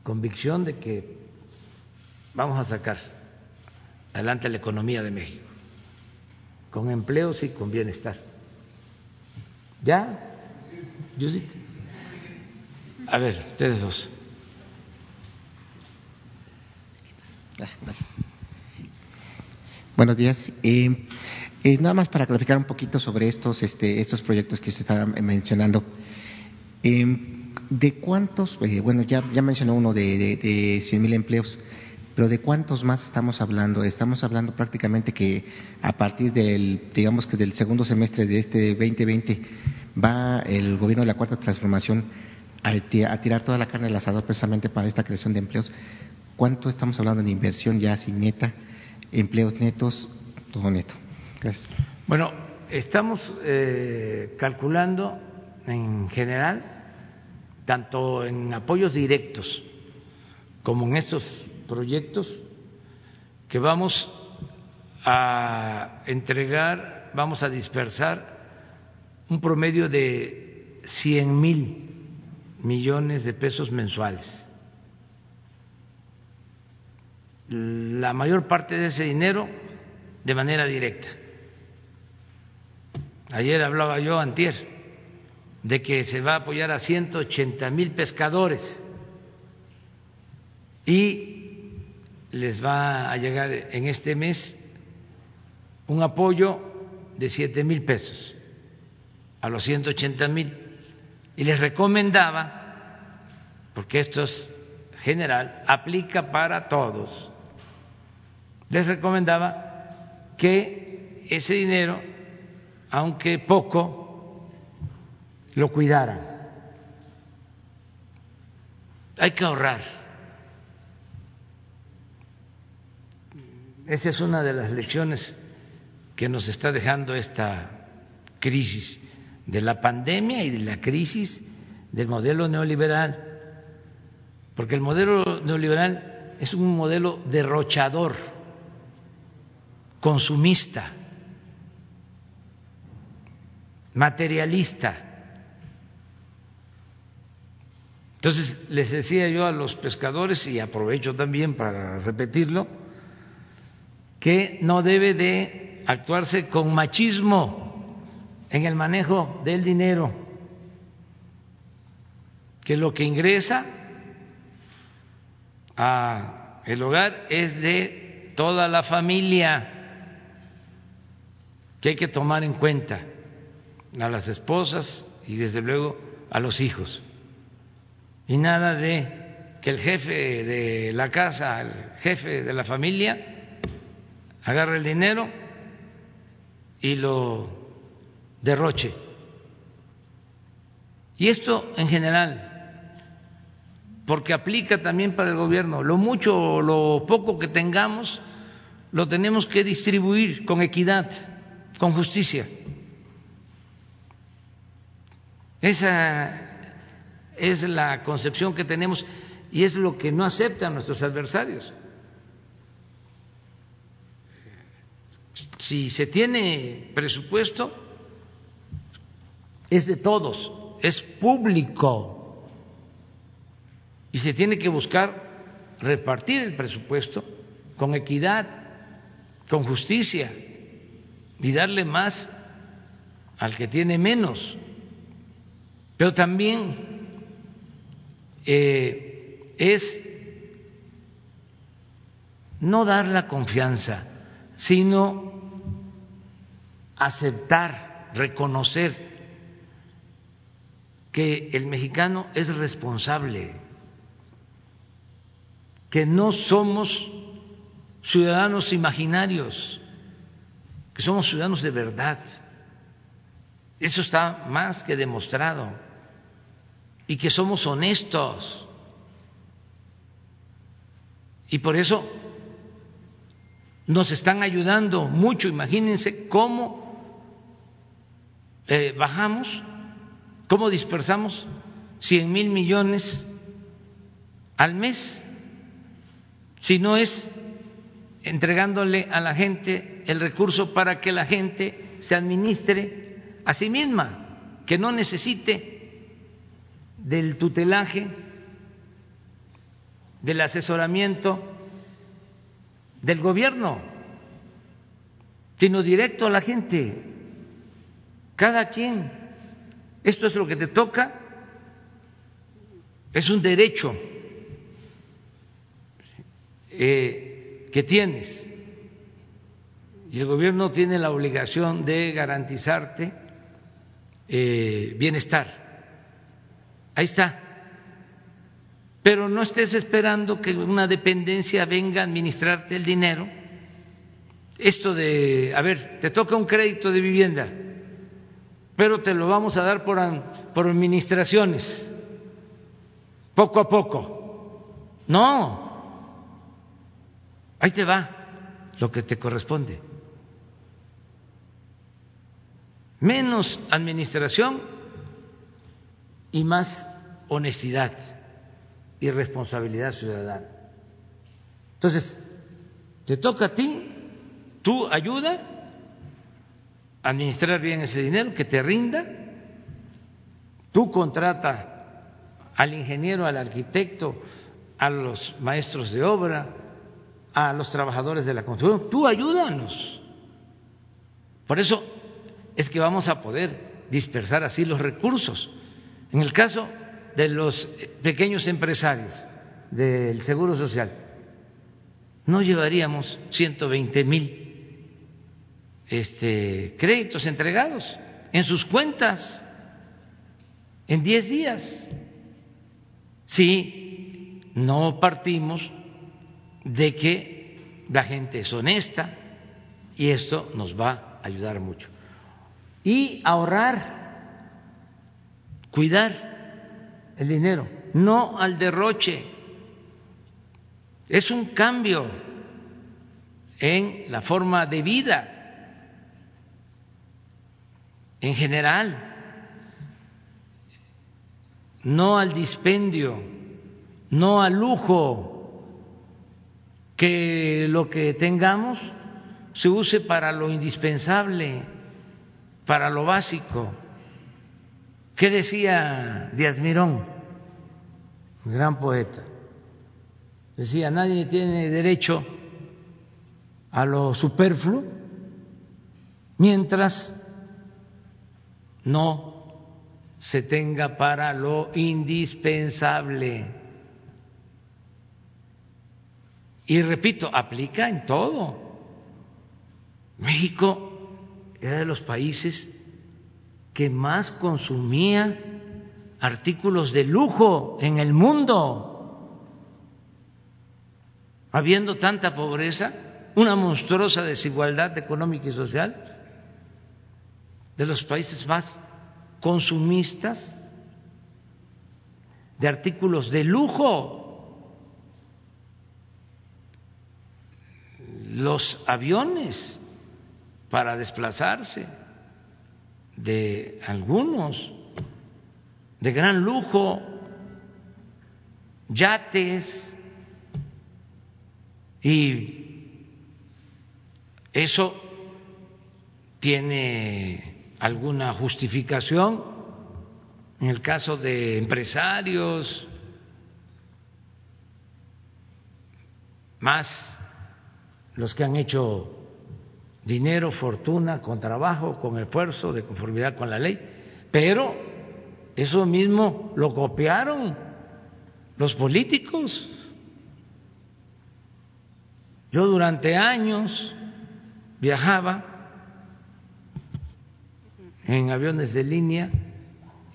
convicción de que vamos a sacar adelante la economía de México, con empleos y con bienestar. ¿Ya? Judith. A ver, ustedes dos. Buenos días. Eh, eh, nada más para clarificar un poquito sobre estos, este, estos proyectos que usted estaba mencionando. Em, ¿De cuántos, eh, bueno, ya, ya mencionó uno de, de, de 100 mil empleos, pero ¿de cuántos más estamos hablando? Estamos hablando prácticamente que a partir del, digamos que del segundo semestre de este 2020 va el gobierno de la Cuarta Transformación a, tirar toda la carne del asador precisamente para esta creación de empleos. ¿Cuánto estamos hablando de inversión ya sin neta, empleos netos, todo neto? Bueno, estamos eh, calculando en general, tanto en apoyos directos como en estos proyectos, que vamos a entregar, vamos a dispersar un promedio de 100 mil millones de pesos mensuales. La mayor parte de ese dinero de manera directa. Ayer hablaba yo, antier, de que se va a apoyar a 180 mil pescadores y les va a llegar en este mes un apoyo de 7 mil pesos a los 180 mil. Y les recomendaba, porque esto es general, aplica para todos, les recomendaba que ese dinero aunque poco, lo cuidaran. Hay que ahorrar. Esa es una de las lecciones que nos está dejando esta crisis de la pandemia y de la crisis del modelo neoliberal. Porque el modelo neoliberal es un modelo derrochador, consumista, materialista. Entonces, les decía yo a los pescadores, y aprovecho también para repetirlo, que no debe de actuarse con machismo en el manejo del dinero, que lo que ingresa a el hogar es de toda la familia, que hay que tomar en cuenta a las esposas y desde luego a los hijos y nada de que el jefe de la casa, el jefe de la familia, agarre el dinero y lo derroche. Y esto en general, porque aplica también para el gobierno. Lo mucho o lo poco que tengamos, lo tenemos que distribuir con equidad, con justicia. Esa es la concepción que tenemos y es lo que no aceptan nuestros adversarios. Si se tiene presupuesto, es de todos, es público y se tiene que buscar repartir el presupuesto con equidad, con justicia y darle más al que tiene menos. Pero también eh, es no dar la confianza, sino aceptar, reconocer que el mexicano es responsable, que no somos ciudadanos imaginarios, que somos ciudadanos de verdad. Eso está más que demostrado y que somos honestos. Y por eso nos están ayudando mucho. Imagínense cómo eh, bajamos, cómo dispersamos 100 mil millones al mes, si no es entregándole a la gente el recurso para que la gente se administre a sí misma, que no necesite del tutelaje, del asesoramiento del gobierno, sino directo a la gente. Cada quien, esto es lo que te toca, es un derecho eh, que tienes. Y el gobierno tiene la obligación de garantizarte eh, bienestar. Ahí está. Pero no estés esperando que una dependencia venga a administrarte el dinero. Esto de, a ver, te toca un crédito de vivienda, pero te lo vamos a dar por, por administraciones, poco a poco. No, ahí te va lo que te corresponde. Menos administración y más honestidad y responsabilidad ciudadana. Entonces, te toca a ti, tú ayuda a administrar bien ese dinero, que te rinda, tú contrata al ingeniero, al arquitecto, a los maestros de obra, a los trabajadores de la construcción, tú ayúdanos. Por eso es que vamos a poder dispersar así los recursos. En el caso de los pequeños empresarios del Seguro Social, no llevaríamos 120 mil este, créditos entregados en sus cuentas en 10 días. Si no partimos de que la gente es honesta y esto nos va a ayudar mucho. Y ahorrar cuidar el dinero, no al derroche. Es un cambio en la forma de vida en general, no al dispendio, no al lujo, que lo que tengamos se use para lo indispensable, para lo básico. ¿Qué decía Díaz Mirón, gran poeta? Decía, nadie tiene derecho a lo superfluo mientras no se tenga para lo indispensable. Y repito, aplica en todo. México era de los países que más consumía artículos de lujo en el mundo. Habiendo tanta pobreza, una monstruosa desigualdad económica y social, de los países más consumistas de artículos de lujo. Los aviones para desplazarse de algunos de gran lujo, yates, y eso tiene alguna justificación en el caso de empresarios, más los que han hecho dinero, fortuna, con trabajo, con esfuerzo, de conformidad con la ley, pero eso mismo lo copiaron los políticos. Yo durante años viajaba en aviones de línea,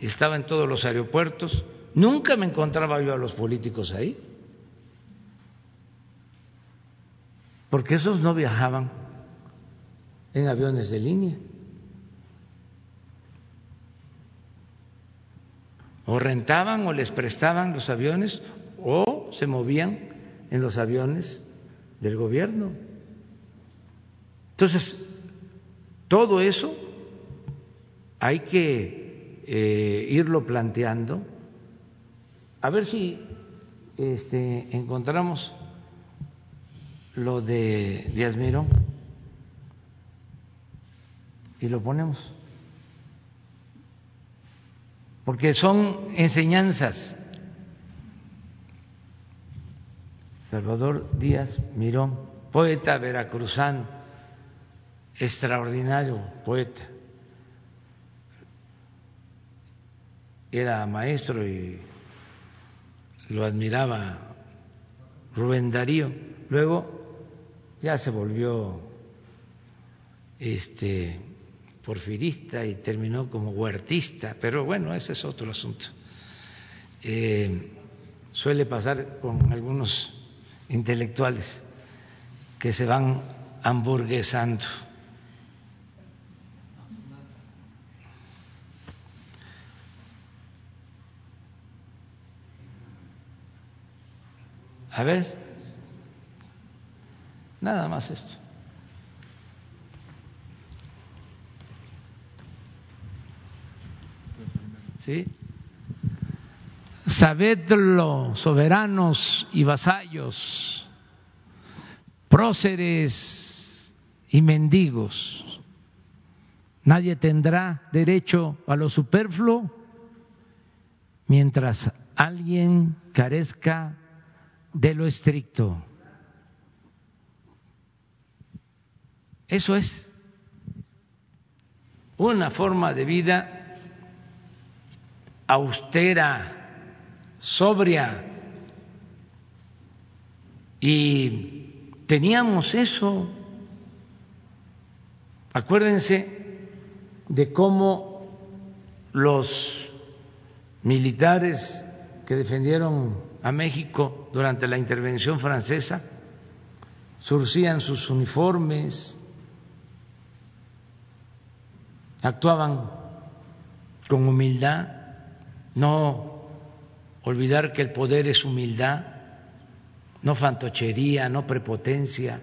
estaba en todos los aeropuertos, nunca me encontraba yo a los políticos ahí, porque esos no viajaban en aviones de línea. O rentaban o les prestaban los aviones o se movían en los aviones del gobierno. Entonces, todo eso hay que eh, irlo planteando, a ver si este, encontramos lo de Díaz Mirón y lo ponemos. Porque son enseñanzas. Salvador Díaz Mirón, poeta veracruzano, extraordinario poeta. Era maestro y lo admiraba Rubén Darío. Luego ya se volvió este porfirista y terminó como huertista, pero bueno, ese es otro asunto. Eh, suele pasar con algunos intelectuales que se van hamburguesando. A ver, nada más esto. ¿sí? Sabedlo, soberanos y vasallos, próceres y mendigos. Nadie tendrá derecho a lo superfluo mientras alguien carezca de lo estricto. Eso es una forma de vida austera, sobria. Y teníamos eso. Acuérdense de cómo los militares que defendieron a México durante la intervención francesa surcían sus uniformes, actuaban con humildad no olvidar que el poder es humildad, no fantochería, no prepotencia,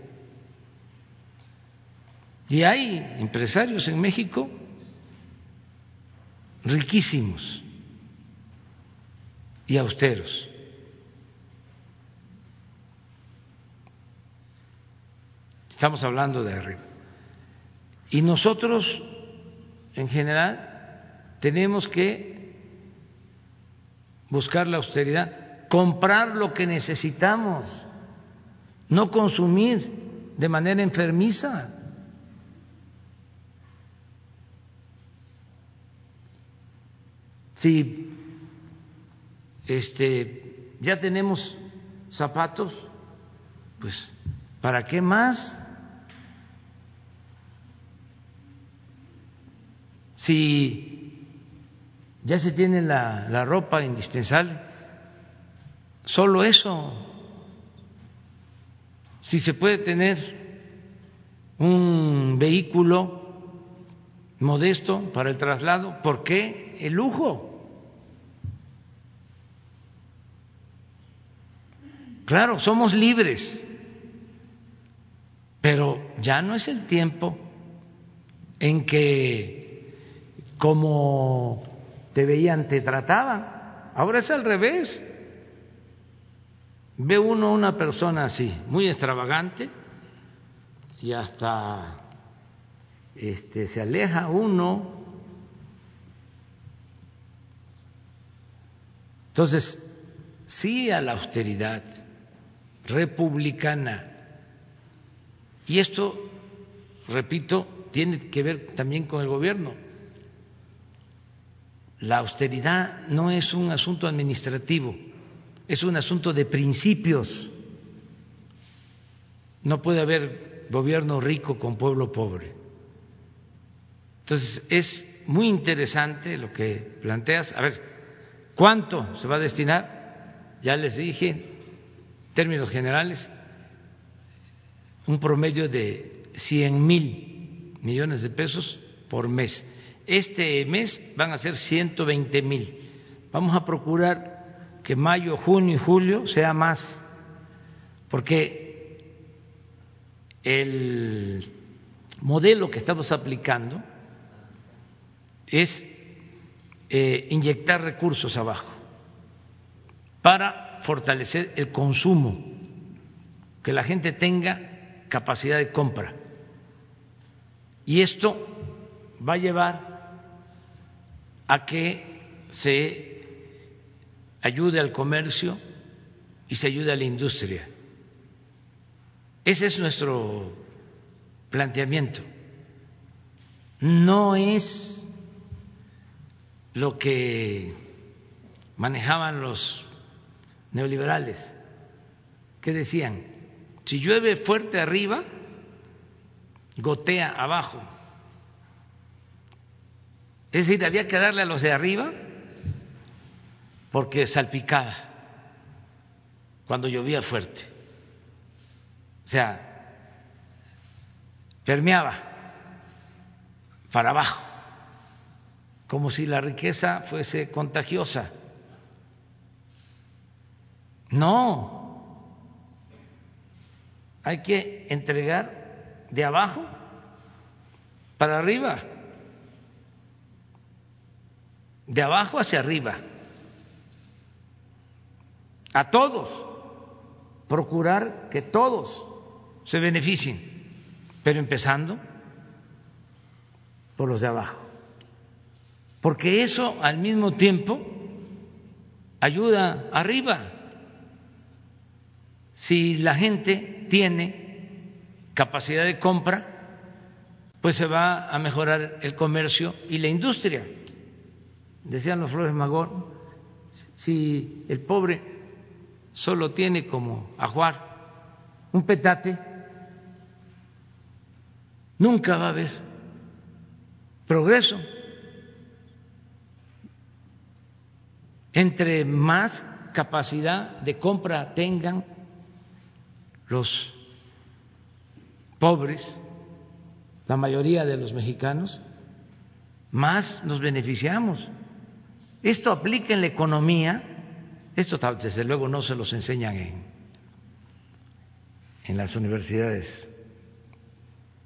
Y hay empresarios en México riquísimos y austeros. Estamos hablando de arriba. Y nosotros, en general, tenemos que buscar la austeridad, comprar lo que necesitamos, no consumir de manera enfermiza. Si este, ya tenemos zapatos, pues ¿para qué más? Si ya se tiene la, ropa indispensable, solo eso. Si se puede tener un vehículo modesto para el traslado, ¿por qué el lujo? Claro, somos libres, pero ya no es el tiempo en que como te veían te trataban. Ahora es al revés. Ve uno una persona así, muy extravagante, y hasta este, se aleja uno. Entonces, sí a la austeridad republicana. Y esto, repito, tiene que ver también con el gobierno. La austeridad no es un asunto administrativo, es un asunto de principios. No puede haber gobierno rico con pueblo pobre. Entonces, es muy interesante lo que planteas. A ver, ¿cuánto se va a destinar? Ya les dije, términos generales, un promedio de 100 mil millones de pesos por mes. Este mes van a ser 120 mil. Vamos a procurar que mayo, junio y julio sea más, porque el modelo que estamos aplicando es eh, inyectar recursos abajo para fortalecer el consumo, que la gente tenga capacidad de compra. Y esto va a llevar a que se ayude al comercio y se ayude a la industria. Ese es nuestro planteamiento. No es lo que manejaban los neoliberales que decían, si llueve fuerte arriba, gotea abajo. Es decir, había que darle a los de arriba porque salpicaba cuando llovía fuerte. O sea, permeaba para abajo, como si la riqueza fuese contagiosa. No, hay que entregar de abajo para arriba, de abajo hacia arriba, a todos, procurar que todos se beneficien, pero empezando por los de abajo, porque eso al mismo tiempo ayuda arriba. Si la gente tiene capacidad de compra, pues se va a mejorar el comercio y la industria. Decían los Flores Magón, si el pobre solo tiene como ajuar un petate, nunca va a haber progreso. Entre más capacidad de compra tengan los pobres, la mayoría de los mexicanos, más nos beneficiamos. Esto aplica en la economía, esto desde luego no se los enseñan en, las universidades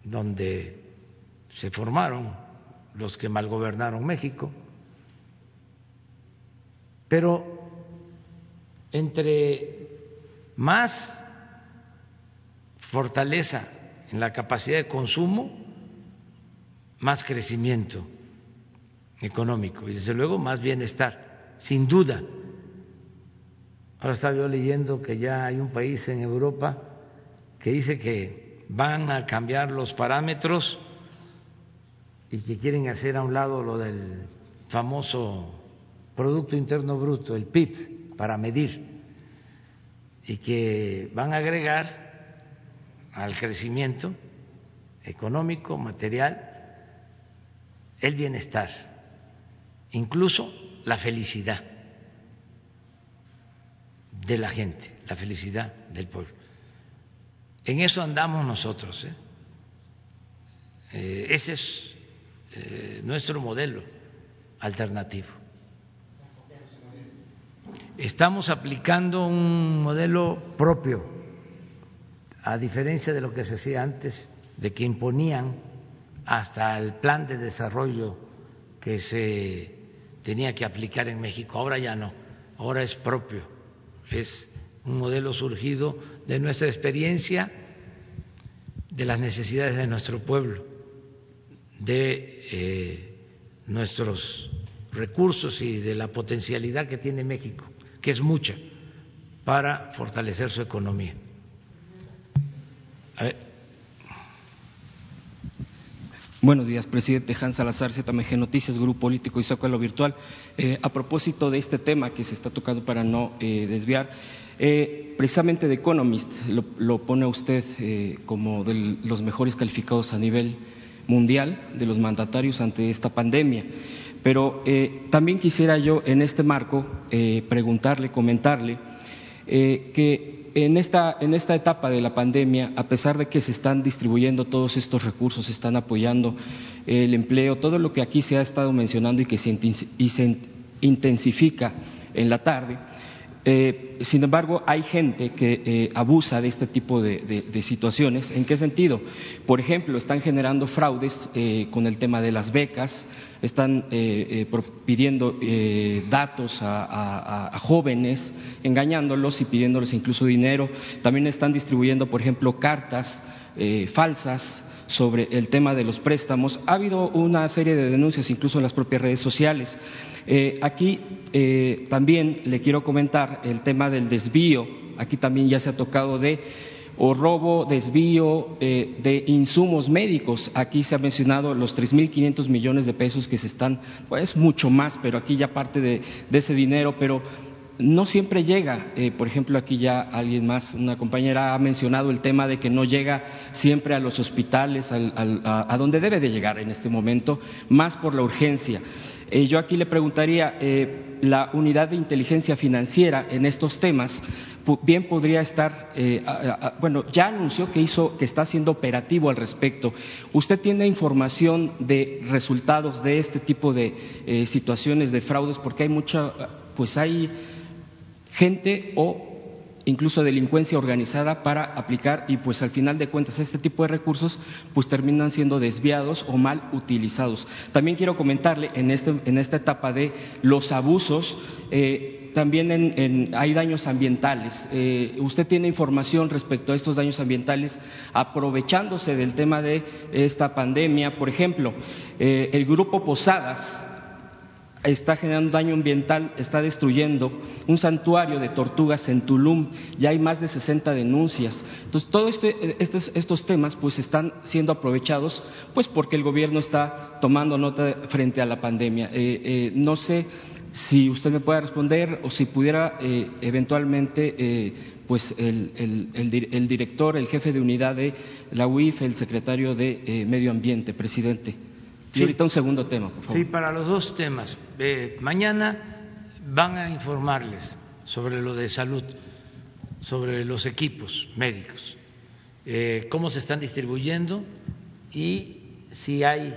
donde se formaron los que malgobernaron México, pero entre más fortaleza en la capacidad de consumo, más crecimiento económico y desde luego más bienestar, sin duda. Ahora estaba yo leyendo que ya hay un país en Europa que dice que van a cambiar los parámetros y que quieren hacer a un lado lo del famoso Producto Interno Bruto, el PIB, para medir, y que van a agregar al crecimiento económico, material, el bienestar, incluso la felicidad de la gente, la felicidad del pueblo. En eso andamos nosotros. ¿eh? Eh, ese es eh, nuestro modelo alternativo. Estamos aplicando un modelo propio, a diferencia de lo que se hacía antes, de que imponían hasta el plan de desarrollo que se tenía que aplicar en México. Ahora ya no, ahora es propio, es un modelo surgido de nuestra experiencia, de las necesidades de nuestro pueblo, de eh, nuestros recursos y de la potencialidad que tiene México, que es mucha, para fortalecer su economía. A ver. Buenos días, presidente Hans Salazar, ZMG Noticias, Grupo Político y Zócalo Virtual. Eh, a propósito de este tema que se está tocando para no eh, desviar, eh, precisamente The Economist lo, pone usted como de los mejores calificados a nivel mundial de los mandatarios ante esta pandemia. Pero también quisiera yo, en este marco, preguntarle, comentarle que en esta, en esta etapa de la pandemia, a pesar de que se están distribuyendo todos estos recursos, se están apoyando el empleo, todo lo que aquí se ha estado mencionando y que se, intensifica en la tarde, eh, sin embargo, hay gente que eh, abusa de este tipo de, situaciones. ¿En qué sentido? Por ejemplo, están generando fraudes eh, con el tema de las becas, están pidiendo datos a, jóvenes, engañándolos y pidiéndoles incluso dinero. También están distribuyendo, por ejemplo, cartas falsas sobre el tema de los préstamos. Ha habido una serie de denuncias, incluso en las propias redes sociales. Eh, aquí eh, también le quiero comentar el tema del desvío. Aquí también ya se ha tocado de robo, desvío eh, de insumos médicos. Aquí se ha mencionado los 3.500 millones de pesos que se están, pues mucho más, pero aquí ya parte de, ese dinero, pero no siempre llega. por ejemplo, aquí ya alguien más, una compañera ha mencionado el tema de que no llega siempre a los hospitales, a donde debe de llegar en este momento, más por la urgencia. Eh, yo aquí le preguntaría, eh, la unidad de inteligencia financiera en estos temas bien podría estar, eh, bueno, ya anunció que hizo, que está haciendo operativo al respecto. ¿Usted tiene información de resultados de este tipo de situaciones de fraudes? Porque hay mucha, pues hay gente o incluso delincuencia organizada para aplicar y pues al final de cuentas este tipo de recursos pues terminan siendo desviados o mal utilizados. También quiero comentarle en, este, en esta etapa de los abusos, eh, también hay daños ambientales. Eh, ¿Usted tiene información respecto a estos daños ambientales aprovechándose del tema de esta pandemia? Por ejemplo, eh, el grupo Posadas, está generando daño ambiental, está destruyendo un santuario de tortugas en Tulum, ya hay más de 60 denuncias. Entonces, todos este, estos, estos, temas pues están siendo aprovechados pues porque el gobierno está tomando nota frente a la pandemia. Eh, eh, no sé si usted me puede responder o si pudiera eh, eventualmente pues el, el, director, el jefe de unidad de la UIF, el secretario de Medio Ambiente, presidente. Sí. ahorita un segundo tema. Sí, para los dos temas. Eh, mañana van a informarles sobre lo de salud, sobre los equipos médicos, eh, cómo se están distribuyendo y si hay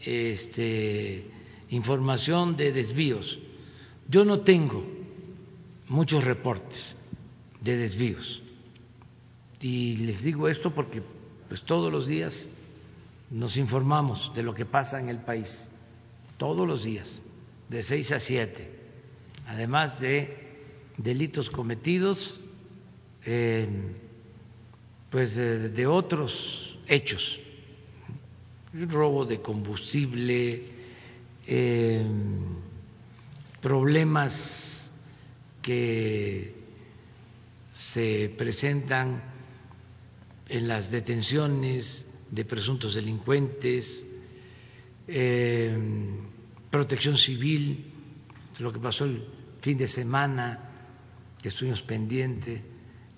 este, información de desvíos. Yo no tengo muchos reportes de desvíos y les digo esto porque pues todos los días nos informamos de lo que pasa en el país todos los días, de seis a siete, además de delitos cometidos, pues de, otros hechos, robo de combustible, eh, problemas que se presentan en las detenciones de presuntos delincuentes, eh, protección civil, lo que pasó el fin de semana, que estuvimos pendientes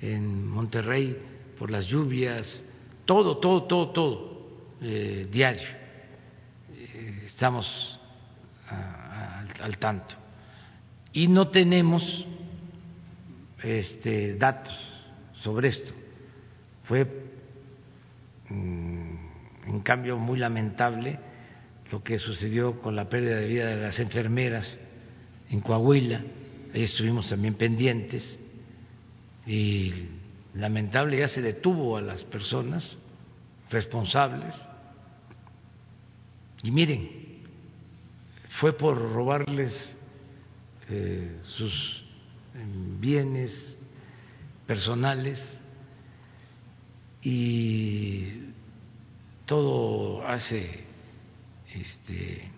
en Monterrey por las lluvias, todo, todo, todo, todo, eh, diario. Eh, estamos al tanto. Y no tenemos este, datos sobre esto. Fue, mm, en cambio, muy lamentable lo que sucedió con la pérdida de vida de las enfermeras en Coahuila. Ahí estuvimos también pendientes y lamentable ya se detuvo a las personas responsables. Y miren, fue por robarles eh, sus bienes personales y todo hace este,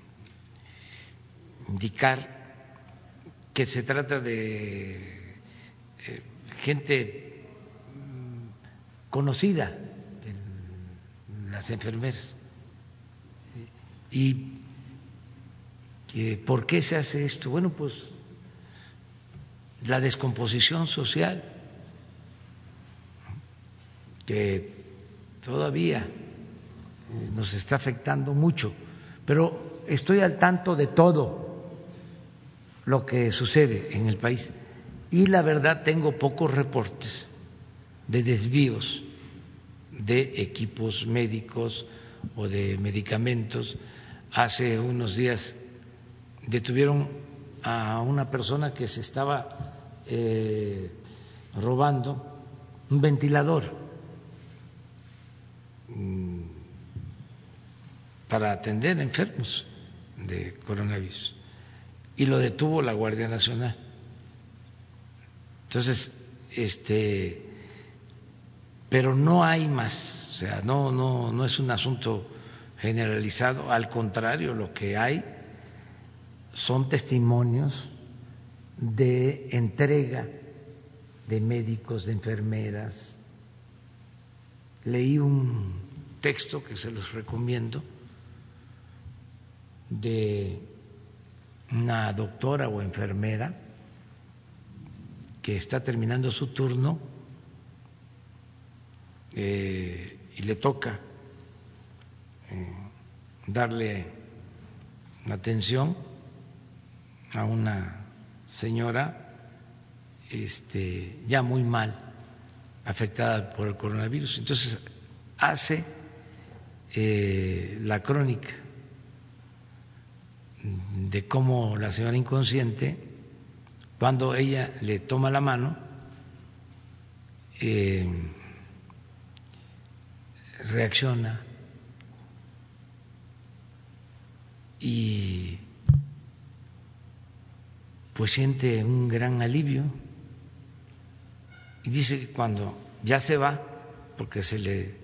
indicar que se trata de eh, gente conocida, las enfermeras. ¿Y por qué se hace esto? Bueno, pues la descomposición social, que todavía nos está afectando mucho, pero estoy al tanto de todo lo que sucede en el país. Y la verdad tengo pocos reportes de desvíos de equipos médicos o de medicamentos. Hace unos días detuvieron a una persona que se estaba eh, robando un ventilador. Mm, para atender enfermos de coronavirus y lo detuvo la Guardia Nacional. Entonces, este, pero no hay más, o sea, no, no, no es un asunto generalizado, al contrario, lo que hay son testimonios de entrega de médicos, de enfermeras. Leí un texto que se los recomiendo de una doctora o enfermera que está terminando su turno eh, y le toca eh, darle atención a una señora este, ya muy mal, afectada por el coronavirus. Entonces hace eh, la crónica de cómo la señora inconsciente, cuando ella le toma la mano, eh, reacciona y pues siente un gran alivio y dice que cuando ya se va, porque se le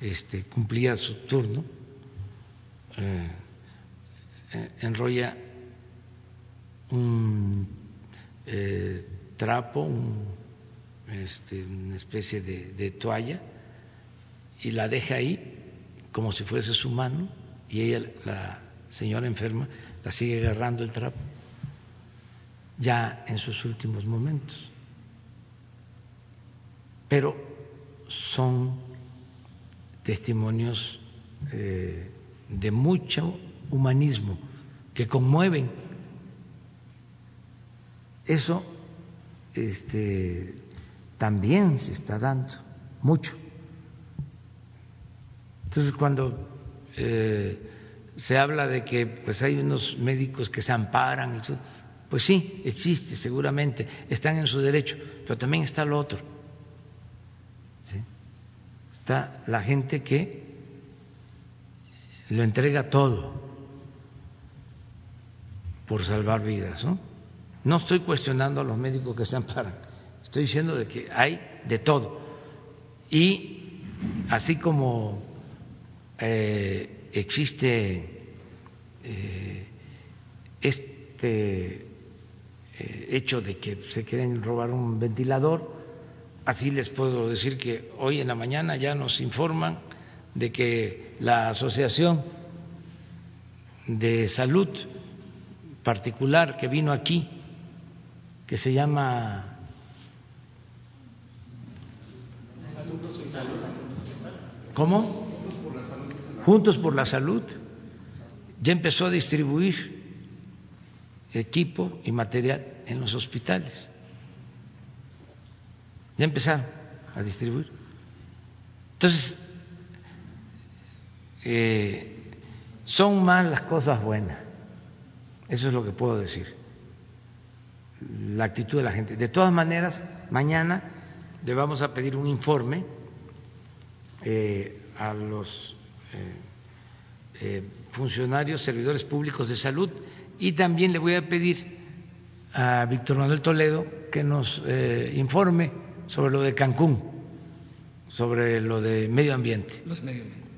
este, cumplía su turno, eh, enrolla un eh, trapo, este, una especie de, de toalla, y la deja ahí como si fuese su mano, y ella, la señora enferma, la sigue agarrando el trapo ya en sus últimos momentos. Pero son testimonios eh, de mucho humanismo que conmueven. Eso este, también se está dando mucho. Entonces, cuando eh, se habla de que pues hay unos médicos que se amparan y todo, pues sí, existe, seguramente, están en su derecho, pero también está lo otro. Está la gente que lo entrega todo por salvar vidas. ¿no? no estoy cuestionando a los médicos que se amparan, estoy diciendo de que hay de todo. Y así como eh, existe eh, este eh, hecho de que se quieren robar un ventilador, así les puedo decir que hoy en la mañana ya nos informan de que la Asociación de Salud particular que vino aquí, que se llama ¿Cómo? Juntos por la Salud ya empezó a distribuir equipo y material en los hospitales. Ya empezaron a distribuir. Entonces, eh, son más las cosas buenas. Eso es lo que puedo decir. La actitud de la gente. De todas maneras, mañana le vamos a pedir un informe eh, a los eh, funcionarios, servidores públicos de salud y también le voy a pedir a Víctor Manuel Toledo que nos informe sobre lo de Cancún, sobre lo de medio ambiente. medio ambiente.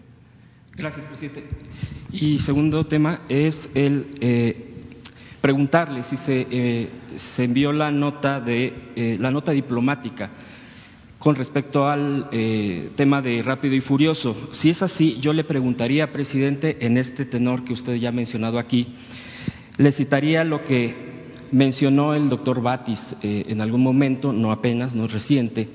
Gracias, presidente. Y segundo tema es el eh, preguntarle si se, eh, se, envió la nota de eh, la nota diplomática con respecto al tema de rápido y furioso. Si es así, yo le preguntaría, presidente, en este tenor que usted ya ha mencionado aquí, le citaría lo que mencionó el doctor Batis en algún momento, no apenas, no reciente,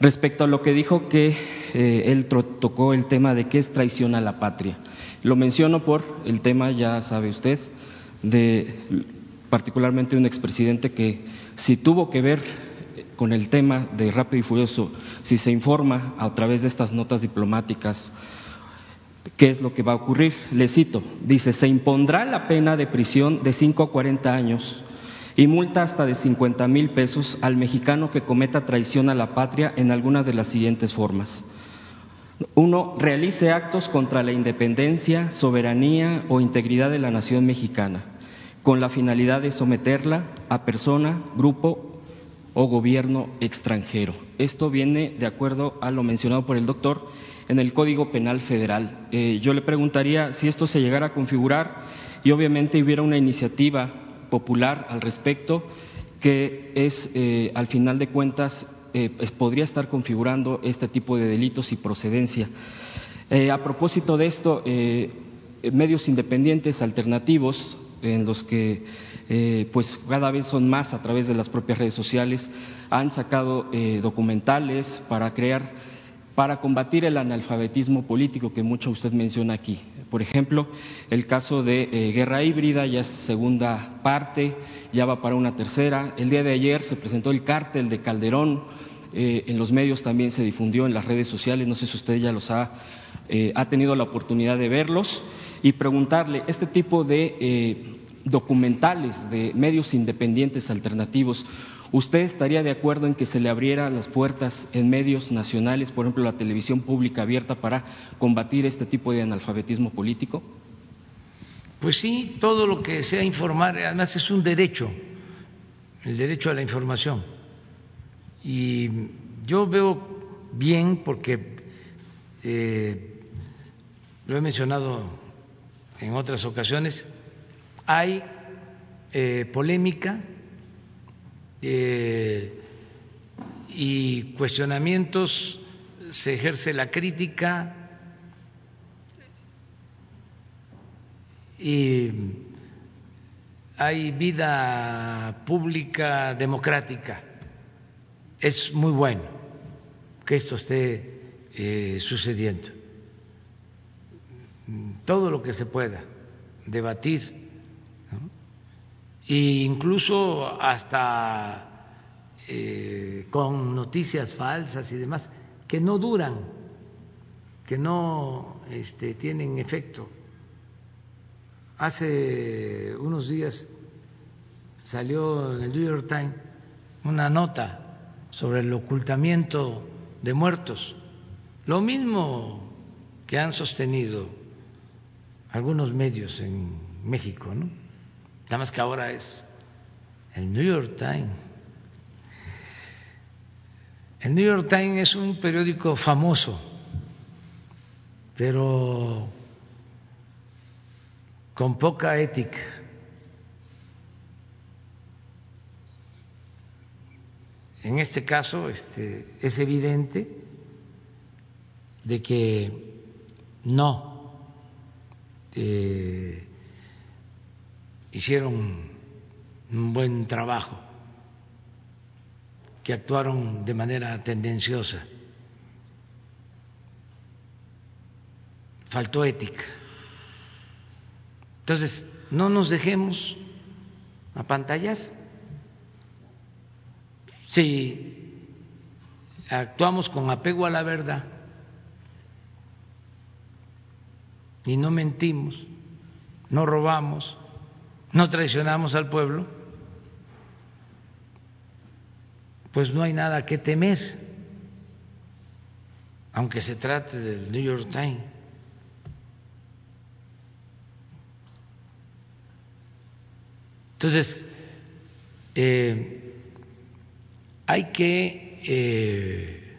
respecto a lo que dijo que eh, él tocó el tema de qué es traición a la patria. Lo menciono por el tema, ya sabe usted, de particularmente un expresidente que si tuvo que ver con el tema de Rápido y Furioso, si se informa a través de estas notas diplomáticas qué es lo que va a ocurrir, le cito, dice, se impondrá la pena de prisión de 5 a 40 años y multa hasta de 50 mil pesos al mexicano que cometa traición a la patria en alguna de las siguientes formas. Uno, realice actos contra la independencia, soberanía o integridad de la nación mexicana, con la finalidad de someterla a persona, grupo o gobierno extranjero. Esto viene de acuerdo a lo mencionado por el doctor en el Código Penal Federal. Eh, yo le preguntaría si esto se llegara a configurar y obviamente hubiera una iniciativa popular al respecto, que es, eh, al final de cuentas, eh, podría estar configurando este tipo de delitos y procedencia. Eh, a propósito de esto, medios independientes alternativos, en los que pues cada vez son más a través de las propias redes sociales, han sacado documentales para crear para combatir el analfabetismo político que mucho usted menciona aquí. Por ejemplo, el caso de eh, guerra híbrida ya es segunda parte, ya va para una tercera. El día de ayer se presentó el cártel de Calderón, eh, en los medios también se difundió en las redes sociales, no sé si usted ya los ha, eh, tenido la oportunidad de verlos, y preguntarle, este tipo de documentales de medios independientes alternativos, ¿Usted estaría de acuerdo en que se le abrieran las puertas en medios nacionales, por ejemplo, la televisión pública abierta para combatir este tipo de analfabetismo político? Pues sí, todo lo que sea informar, además es un derecho, el derecho a la información. Y yo veo bien porque eh, lo he mencionado en otras ocasiones, hay eh, polémica eh, y cuestionamientos, se ejerce la crítica y hay vida pública democrática. Es muy bueno que esto esté eh, sucediendo. Todo lo que se pueda debatir e incluso hasta eh, con noticias falsas y demás que no duran, que no este, tienen efecto. Hace unos días salió en el New York Times una nota sobre el ocultamiento de muertos, lo mismo que han sostenido algunos medios en México, ¿no? Nada más que ahora es el New York Times. El New York Times es un periódico famoso, pero con poca ética. En este caso este, es evidente de que no eh, hicieron un buen trabajo, que actuaron de manera tendenciosa. Faltó ética. Entonces, no nos dejemos apantallar. Si actuamos con apego a la verdad y no mentimos, no robamos, no traicionamos al pueblo, pues no hay nada que temer, aunque se trate del New York Times. Entonces, eh, hay que eh,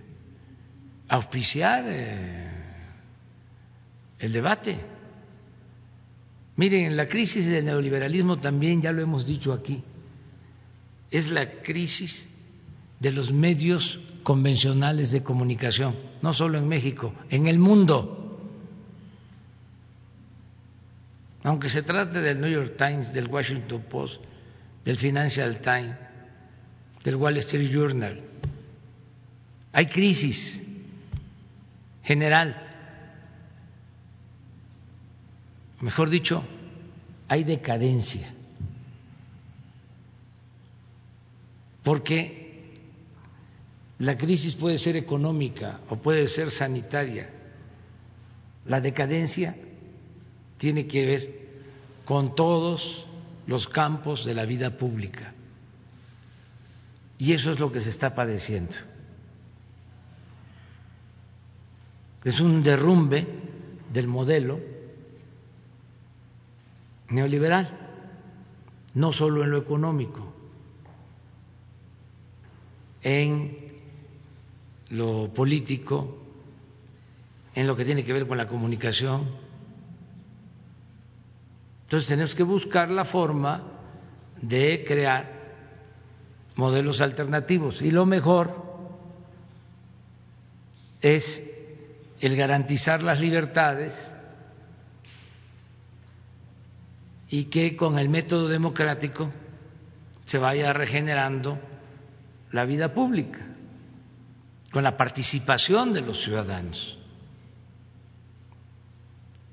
auspiciar eh, el debate. Miren, la crisis del neoliberalismo también, ya lo hemos dicho aquí, es la crisis de los medios convencionales de comunicación, no solo en México, en el mundo. Aunque se trate del New York Times, del Washington Post, del Financial Times, del Wall Street Journal, hay crisis general. Mejor dicho, hay decadencia. Porque la crisis puede ser económica o puede ser sanitaria. La decadencia tiene que ver con todos los campos de la vida pública. Y eso es lo que se está padeciendo. Es un derrumbe del modelo neoliberal, no solo en lo económico, en lo político, en lo que tiene que ver con la comunicación. Entonces tenemos que buscar la forma de crear modelos alternativos y lo mejor es el garantizar las libertades y que con el método democrático se vaya regenerando la vida pública con la participación de los ciudadanos.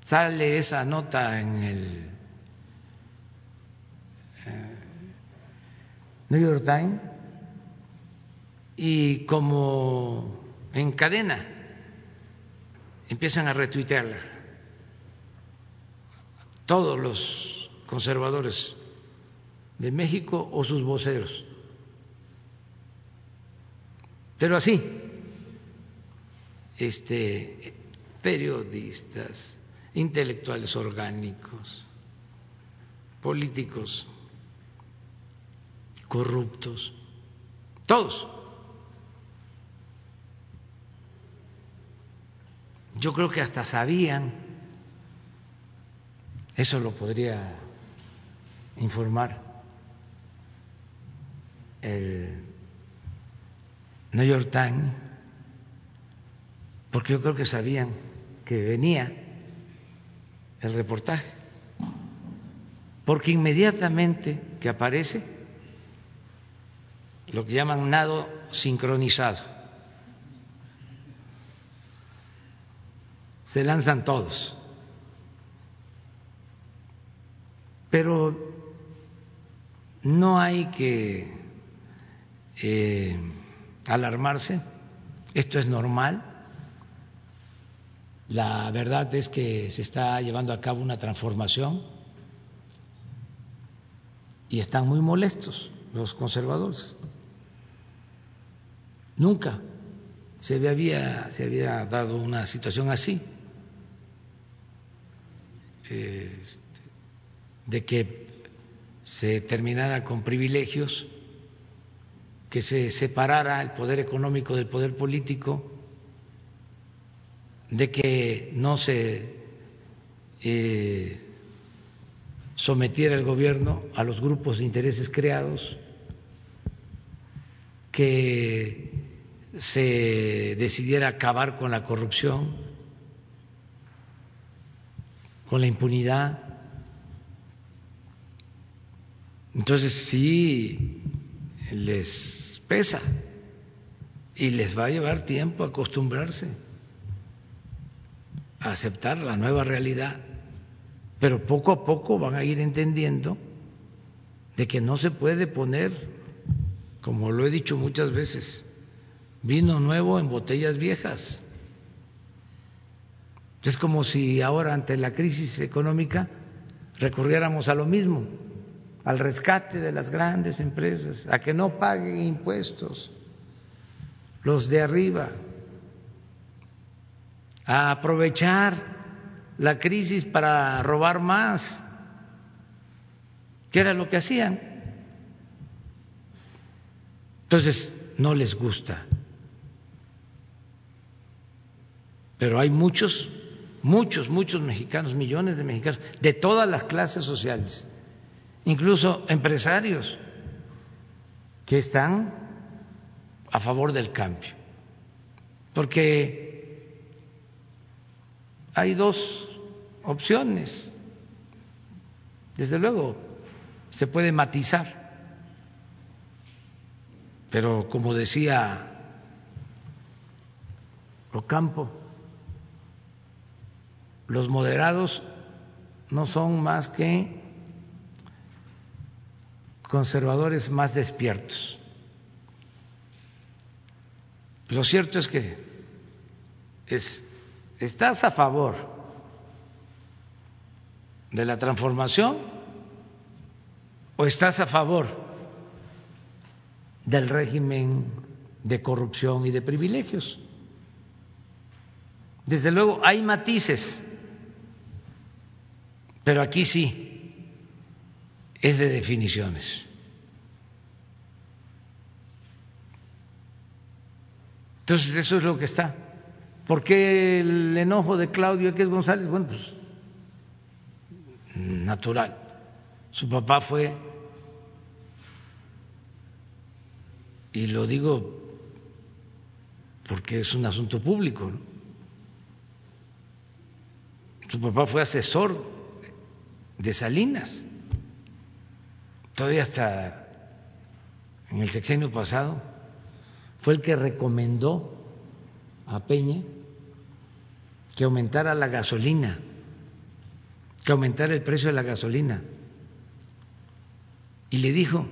Sale esa nota en el New York Times y como en cadena empiezan a retuitearla todos los conservadores de México o sus voceros. Pero así, este, periodistas, intelectuales orgánicos, políticos corruptos, todos. Yo creo que hasta sabían, eso lo podría informar el New York Times, porque yo creo que sabían que venía el reportaje, porque inmediatamente que aparece lo que llaman nado sincronizado, se lanzan todos, pero no hay que eh, alarmarse, esto es normal. La verdad es que se está llevando a cabo una transformación y están muy molestos los conservadores. Nunca se había, se había dado una situación así. eh, de que se terminara con privilegios, que se separara el poder económico del poder político, de que no se eh, sometiera el gobierno a los grupos de intereses creados, que se decidiera acabar con la corrupción, con la impunidad. Entonces sí les pesa y les va a llevar tiempo acostumbrarse a aceptar la nueva realidad, pero poco a poco van a ir entendiendo de que no se puede poner, como lo he dicho muchas veces, vino nuevo en botellas viejas. Es como si ahora ante la crisis económica recurriéramos a lo mismo, al rescate de las grandes empresas, a que no paguen impuestos los de arriba, a aprovechar la crisis para robar más, que era lo que hacían. Entonces, no les gusta. Pero hay muchos, muchos, muchos mexicanos, millones de mexicanos, de todas las clases sociales, incluso empresarios, que están a favor del cambio. Porque hay dos opciones. Desde luego, se puede matizar, pero como decía Ocampo, los moderados no son más que conservadores más despiertos. Lo cierto es que es ¿Estás a favor de la transformación o estás a favor del régimen de corrupción y de privilegios? Desde luego hay matices, pero aquí sí es de definiciones. Entonces eso es lo que está. ¿Por qué el enojo de Claudio X González? Bueno, pues natural. Su papá fue, y lo digo porque es un asunto público, su papá fue asesor de Salinas, todavía hasta en el sexenio pasado, fue el que recomendó a Peña que aumentara la gasolina, que aumentara el precio de la gasolina. Y le dijo,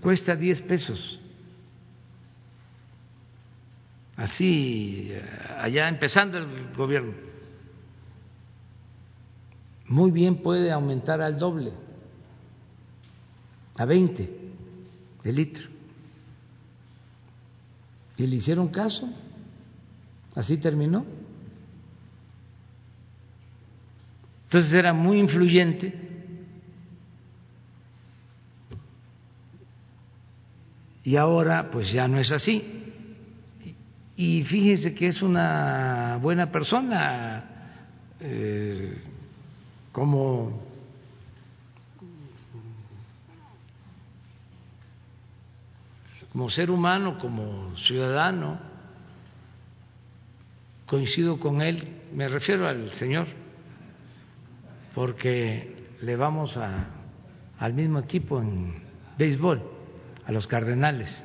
cuesta 10 pesos. Así, allá empezando el gobierno. Muy bien puede aumentar al doble, a 20 de litro. Y le hicieron caso, así terminó. Entonces era muy influyente. Y ahora pues ya no es así. Y fíjese que es una buena persona, eh, como como ser humano, como ciudadano, coincido con él, me refiero al Señor porque le vamos a, al mismo equipo en béisbol, a los Cardenales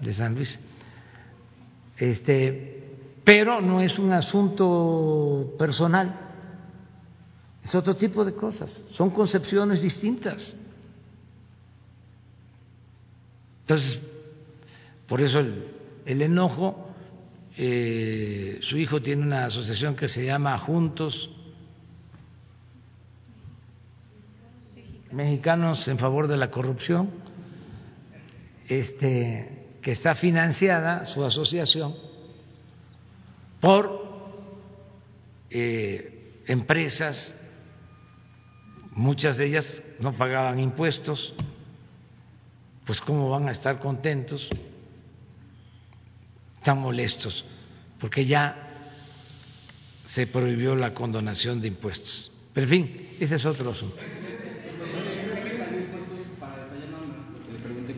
de San Luis. Este, pero no es un asunto personal, es otro tipo de cosas, son concepciones distintas. Entonces, por eso el, el enojo, eh, su hijo tiene una asociación que se llama Juntos mexicanos en favor de la corrupción, este, que está financiada su asociación por eh, empresas muchas de ellas no pagaban impuestos, pues cómo van a estar contentos, están molestos, porque ya se prohibió la condonación de impuestos. Pero en fin, ese es otro asunto.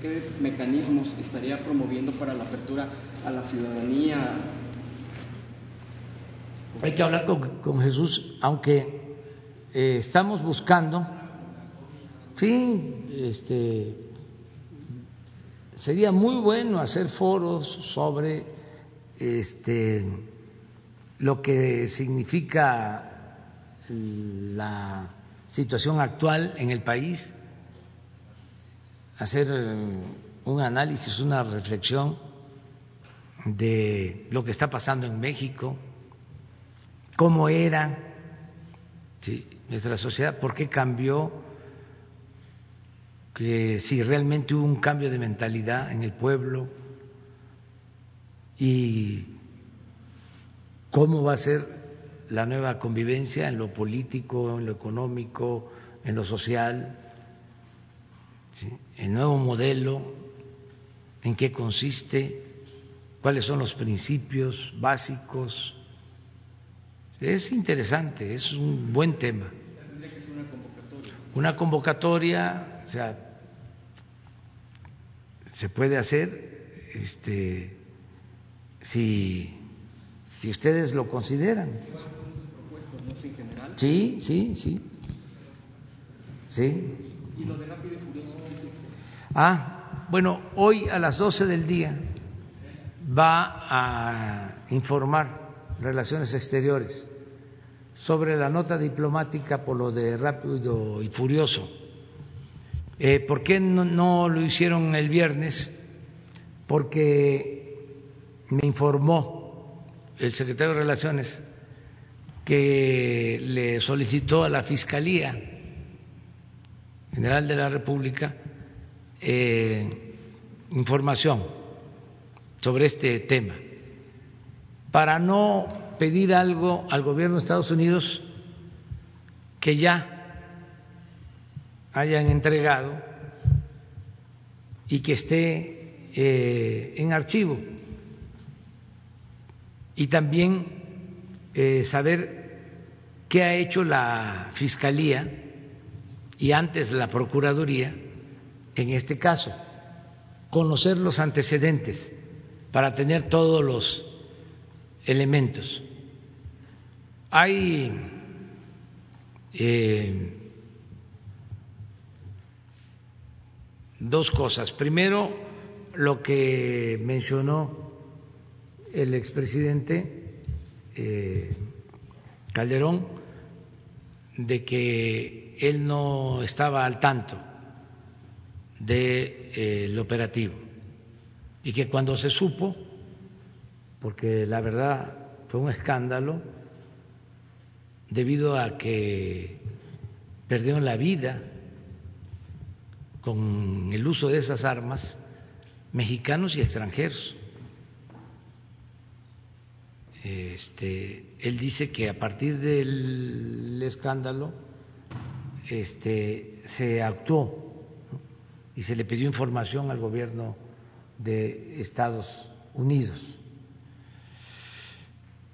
¿Qué mecanismos estaría promoviendo para la apertura a la ciudadanía? Hay que hablar con, Jesús, aunque eh, estamos buscando, sí, este, sería muy bueno hacer foros sobre este, lo que significa la situación actual en el país, hacer un análisis, una reflexión de lo que está pasando en México, cómo era nuestra sociedad, por qué cambió, si realmente hubo un cambio de mentalidad en el pueblo y cómo va a ser la nueva convivencia en lo político, en lo económico, en lo social, el nuevo modelo, en qué consiste, cuáles son los principios básicos. Es interesante, es un buen tema. Una convocatoria, o sea, se puede hacer, este, si si ustedes lo consideran. Sí, sí, sí. Sí. Ah, bueno, hoy a las 12 del día va a informar Relaciones Exteriores sobre la nota diplomática por lo de Rápido y Furioso. Eh, ¿Por qué no, lo hicieron el viernes? Porque me informó el secretario de Relaciones que le solicitó a la Fiscalía General de la República eh, información sobre este tema para no pedir algo al gobierno de Estados Unidos que ya hayan entregado y que esté eh, en archivo y también eh, saber qué ha hecho la Fiscalía y antes la Procuraduría en este caso, conocer los antecedentes para tener todos los elementos. Hay eh, dos cosas. Primero, lo que mencionó el expresidente eh, Calderón de que él no estaba al tanto del eh, operativo y que cuando se supo, porque la verdad fue un escándalo, debido a que perdieron la vida con el uso de esas armas mexicanos y extranjeros. Este, él dice que a partir del escándalo este, se actuó y se le pidió información al gobierno de Estados Unidos.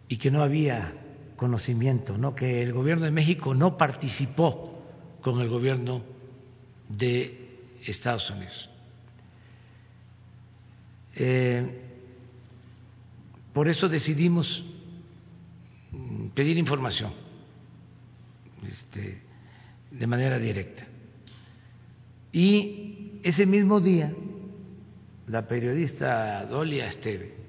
Y que no había conocimiento, ¿no? que el gobierno de México no participó con el gobierno de Estados Unidos. Eh, por eso decidimos mm, pedir información este, de manera directa. Y ese mismo día, la periodista Dolia Esteve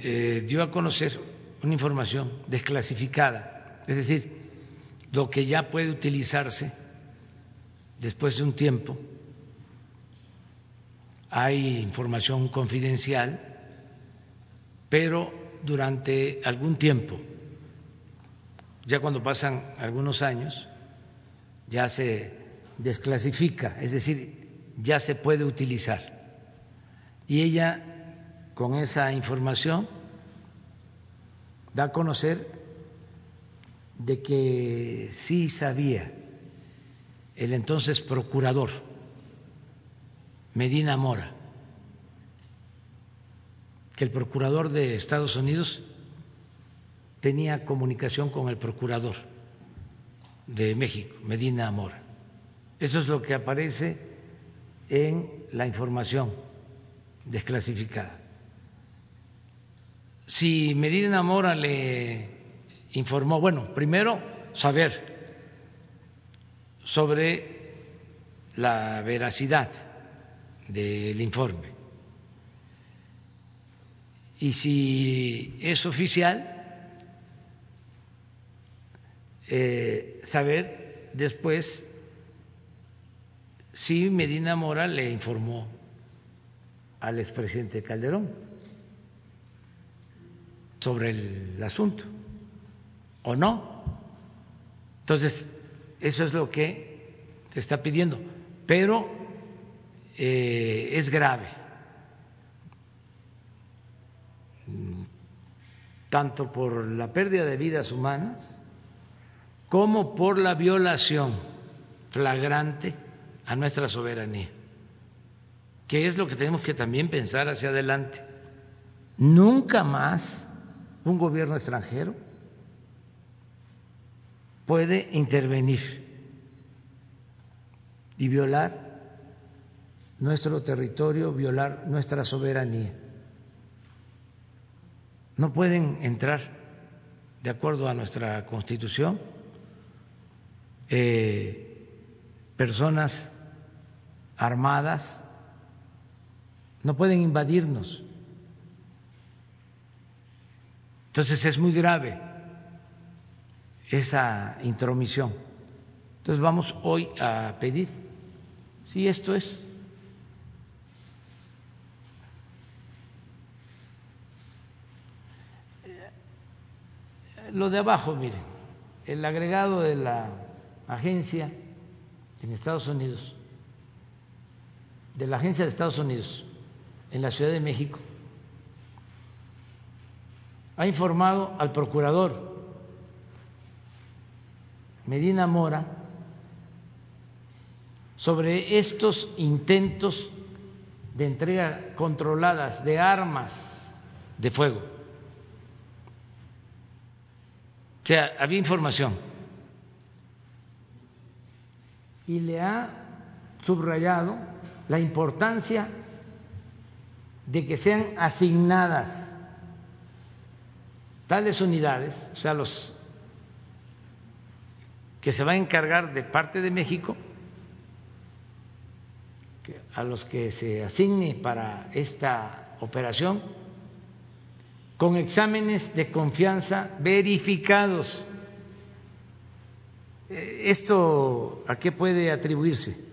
eh, dio a conocer una información desclasificada, es decir, lo que ya puede utilizarse después de un tiempo hay información confidencial, pero durante algún tiempo, ya cuando pasan algunos años, ya se desclasifica, es decir, ya se puede utilizar. Y ella, con esa información, da a conocer de que sí sabía el entonces procurador Medina Mora que el procurador de Estados Unidos tenía comunicación con el procurador de México, Medina Mora. Eso es lo que aparece en la información desclasificada. Si Medina Mora le informó, bueno, primero saber sobre la veracidad del informe. Y si es oficial, eh, saber después si Medina Mora le informó al expresidente Calderón sobre el asunto o no. Entonces, eso es lo que se está pidiendo, pero eh, es grave tanto por la pérdida de vidas humanas como por la violación flagrante a nuestra soberanía, que es lo que tenemos que también pensar hacia adelante. Nunca más un gobierno extranjero puede intervenir y violar nuestro territorio, violar nuestra soberanía no pueden entrar, de acuerdo a nuestra Constitución, eh, personas armadas, no pueden invadirnos. Entonces es muy grave esa intromisión. Entonces vamos hoy a pedir, si esto es Lo de abajo, miren, el agregado de la agencia en Estados Unidos, de la agencia de Estados Unidos en la Ciudad de México, ha informado al procurador Medina Mora sobre estos intentos de entrega controladas de armas de fuego O sea, había información. Y le ha subrayado la importancia de que sean asignadas tales unidades, o sea, los que se va a encargar de parte de México, a los que se asigne para esta operación, con exámenes de confianza verificados. Eh, ¿Esto a qué puede atribuirse?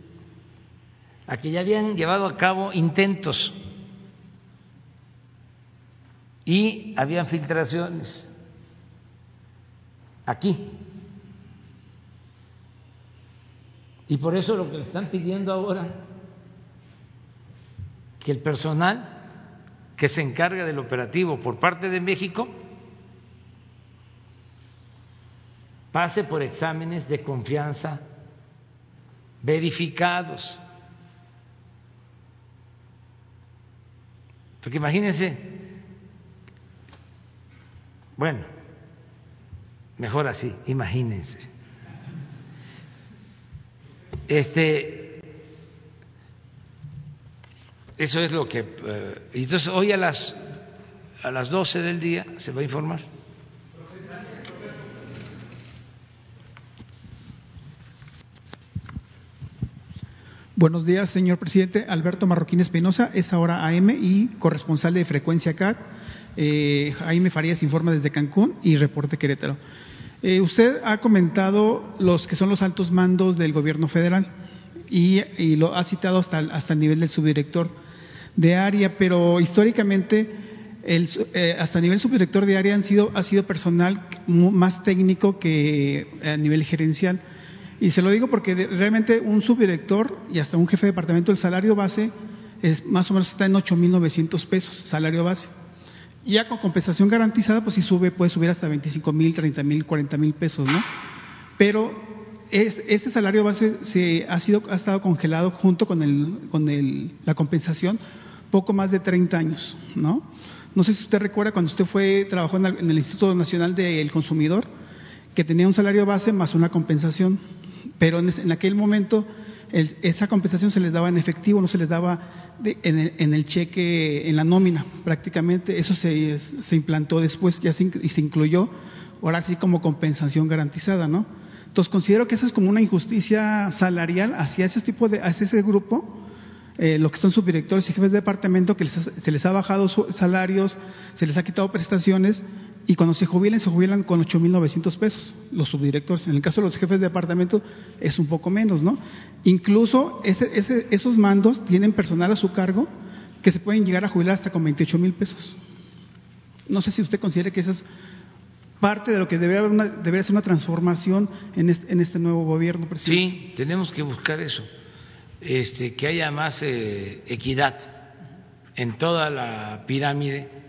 A que ya habían llevado a cabo intentos y habían filtraciones aquí. Y por eso lo que le están pidiendo ahora, que el personal que se encarga del operativo por parte de México pase por exámenes de confianza verificados. Porque imagínense, bueno, mejor así, imagínense. Este eso es lo que. Eh, entonces, hoy a las, a las 12 del día se va a informar. Buenos días, señor presidente. Alberto Marroquín Espinosa, es ahora AM y corresponsal de Frecuencia CAT. Eh, Jaime Farías informa desde Cancún y reporte Querétaro. Eh, usted ha comentado los que son los altos mandos del gobierno federal y, lo ha citado hasta, hasta el nivel del subdirector de área, pero históricamente el, eh, hasta nivel subdirector de área han sido, ha sido personal más técnico que a nivel gerencial. Y se lo digo porque realmente un subdirector y hasta un jefe de departamento, el salario base es más o menos está en 8.900 pesos, salario base. Ya con compensación garantizada, pues si sube, puede subir hasta 25 mil, 30 mil, 40 mil pesos, ¿no? Pero este salario base se ha sido ha estado congelado junto con el, con el, la compensación poco más de 30 años, ¿no? No sé si usted recuerda cuando usted fue trabajó en el, Instituto Nacional del Consumidor que tenía un salario base más una compensación, pero en, aquel momento esa compensación se les daba en efectivo, no se les daba en, el, cheque, en la nómina, prácticamente. Eso se, se implantó después ya se, y se incluyó, ahora sí como compensación garantizada, ¿no? Entonces considero que eso es como una injusticia salarial hacia ese tipo de, hacia ese grupo, eh, lo que son subdirectores y jefes de departamento, que se les ha bajado salarios, se les ha quitado prestaciones y cuando se jubilan, se jubilan con 8.900 pesos los subdirectores. En el caso de los jefes de departamento es un poco menos, ¿no? Incluso esos mandos tienen personal a su cargo que se pueden llegar a jubilar hasta con 28 mil pesos. No sé si usted considera que eso es parte de lo que debería, haber ser una transformación en este, nuevo gobierno, presidente. Sí, tenemos que buscar eso, este, que haya más eh, equidad en toda la pirámide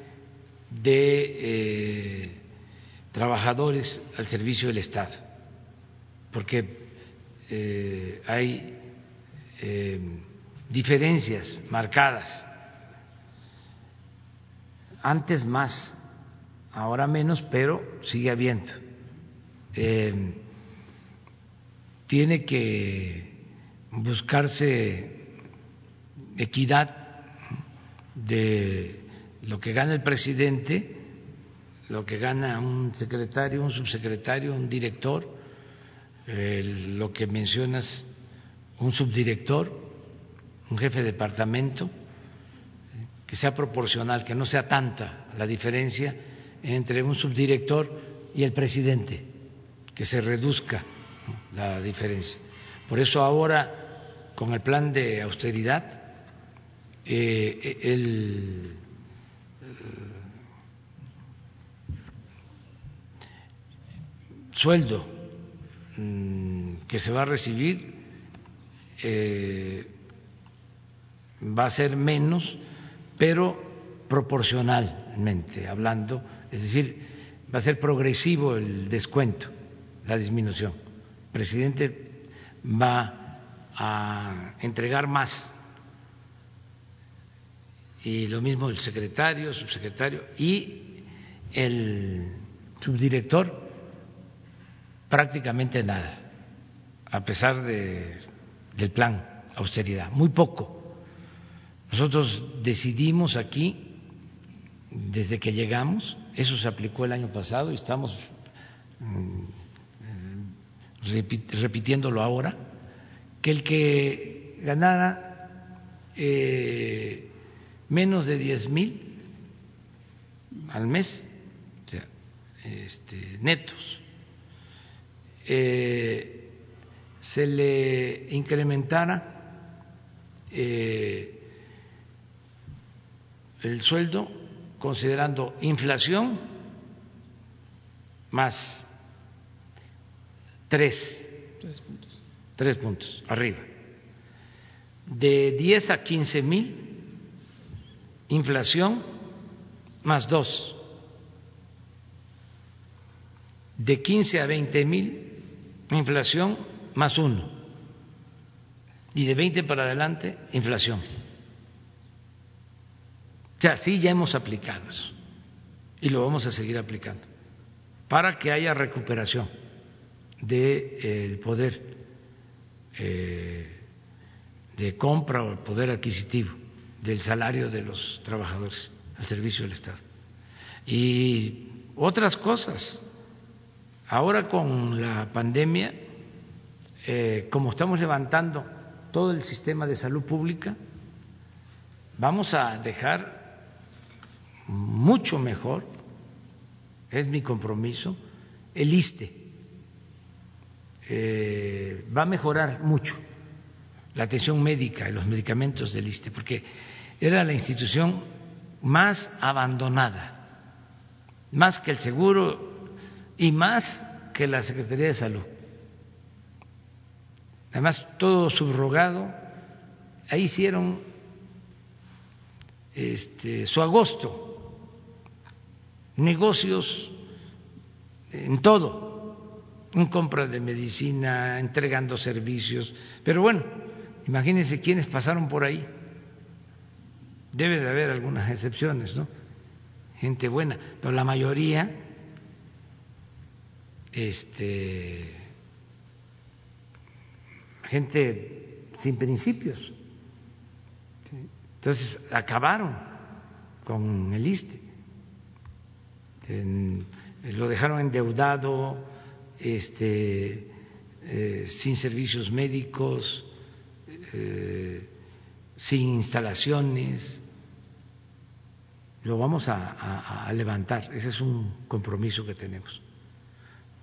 de eh, trabajadores al servicio del Estado, porque eh, hay eh, diferencias marcadas, antes más, ahora menos, pero sigue habiendo. tiene que buscarse equidad de lo que gana el presidente, lo que gana un secretario, un subsecretario, un director, lo que mencionas, un subdirector, un jefe de departamento, que sea proporcional, que no sea tanta la diferencia entre un subdirector y el presidente, que se reduzca la diferencia. Por eso ahora, con el plan de austeridad, eh, el sueldo mm, que se va a recibir eh, va a ser menos, pero proporcionalmente hablando, es decir, va a ser progresivo el descuento, la disminución. El presidente va a entregar más y lo mismo el secretario, subsecretario y el subdirector prácticamente nada, a pesar de, del plan austeridad, muy poco. Nosotros decidimos aquí, desde que llegamos, eso se aplicó el año pasado y estamos mm, repitiéndolo ahora, que el que ganara eh, menos de diez mil al mes, o sea, este, netos, eh, se le incrementara eh, el sueldo considerando inflación más tres, tres puntos, tres puntos arriba, de 10 a 15 mil, inflación más dos, de 15 a 20 mil, inflación más uno. Y de 20 para adelante, inflación. O sí ya hemos aplicado eso. Y lo vamos a seguir aplicando. Para que haya recuperación del eh, poder eh, de compra o el poder adquisitivo del salario de los trabajadores al servicio del Estado. Y otras cosas Ahora con la pandemia, eh, como estamos levantando todo el sistema de salud pública, vamos a dejar mucho mejor, es mi compromiso, el ISTE. Eh, va a mejorar mucho la atención médica y los medicamentos del ISTE, porque era la institución más abandonada, más que el seguro y más que la Secretaría de Salud. Además, todo subrogado, ahí hicieron este, su agosto negocios en todo, en compra de medicina, entregando servicios. Pero bueno, imagínense quiénes pasaron por ahí. Debe de haber algunas excepciones, ¿no? Gente buena, pero la mayoría, este, gente sin principios. Entonces acabaron con el ISTE. lo dejaron endeudado, este, eh, sin servicios médicos, eh, sin instalaciones. Lo vamos a, levantar. Ese es un compromiso que tenemos.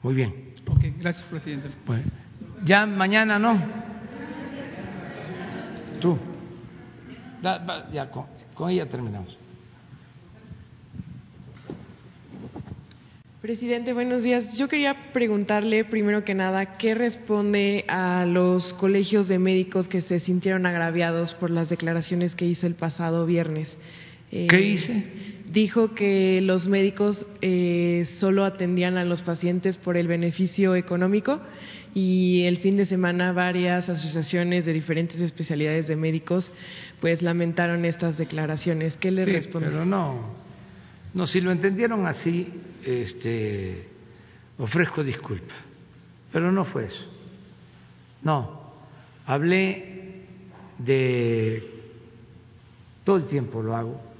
Muy bien. Ok, gracias, presidente. ya mañana no. Tú. Ya, con, ella terminamos. Presidente, buenos días. Yo quería preguntarle, primero que nada, ¿qué responde a los colegios de médicos que se sintieron agraviados por las declaraciones que hizo el pasado viernes? Eh, ¿Qué hice? Dijo que los médicos eh, solo atendían a los pacientes por el beneficio económico y el fin de semana varias asociaciones de diferentes especialidades de médicos pues lamentaron estas declaraciones. ¿Qué le sí, Pero no, no, si lo entendieron así, este, ofrezco disculpa, pero no fue eso. No, hablé de, todo el tiempo lo hago,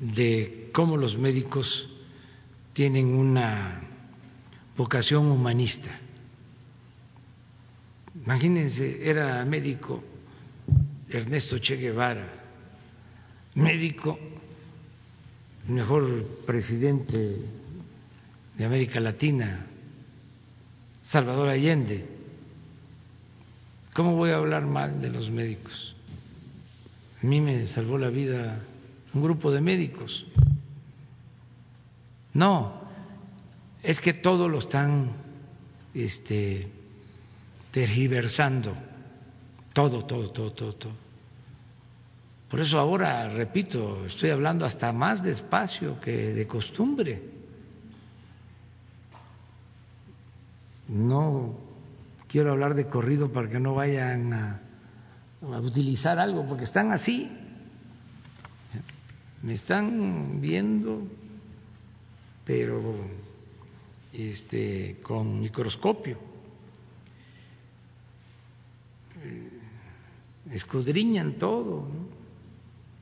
de cómo los médicos tienen una vocación humanista Imagínense, era médico Ernesto Che Guevara, médico, mejor presidente de América Latina, Salvador Allende. ¿Cómo voy a hablar mal de los médicos? A mí me salvó la vida un grupo de médicos. No, es que todo lo están este, tergiversando todo, todo, todo, todo, todo. Por eso ahora, repito, estoy hablando hasta más despacio que de costumbre. No quiero hablar de corrido para que no vayan a, a utilizar algo, porque están así. Me están viendo, pero este, con microscopio. Eh, escudriñan todo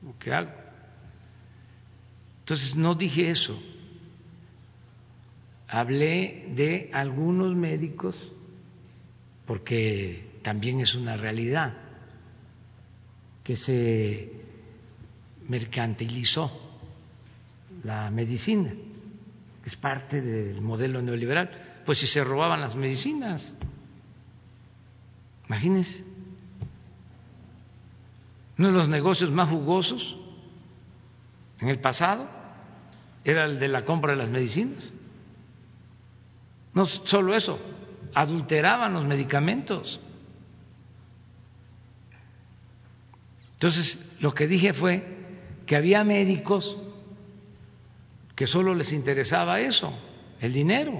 lo que hago. Entonces no dije eso. Hablé de algunos médicos porque también es una realidad que se mercantilizó la medicina, es parte del modelo neoliberal. Pues si se robaban las medicinas, imagínense. Uno de los negocios más jugosos en el pasado era el de la compra de las medicinas. No solo eso, adulteraban los medicamentos. Entonces, lo que dije fue que había médicos que solo les interesaba eso, el dinero,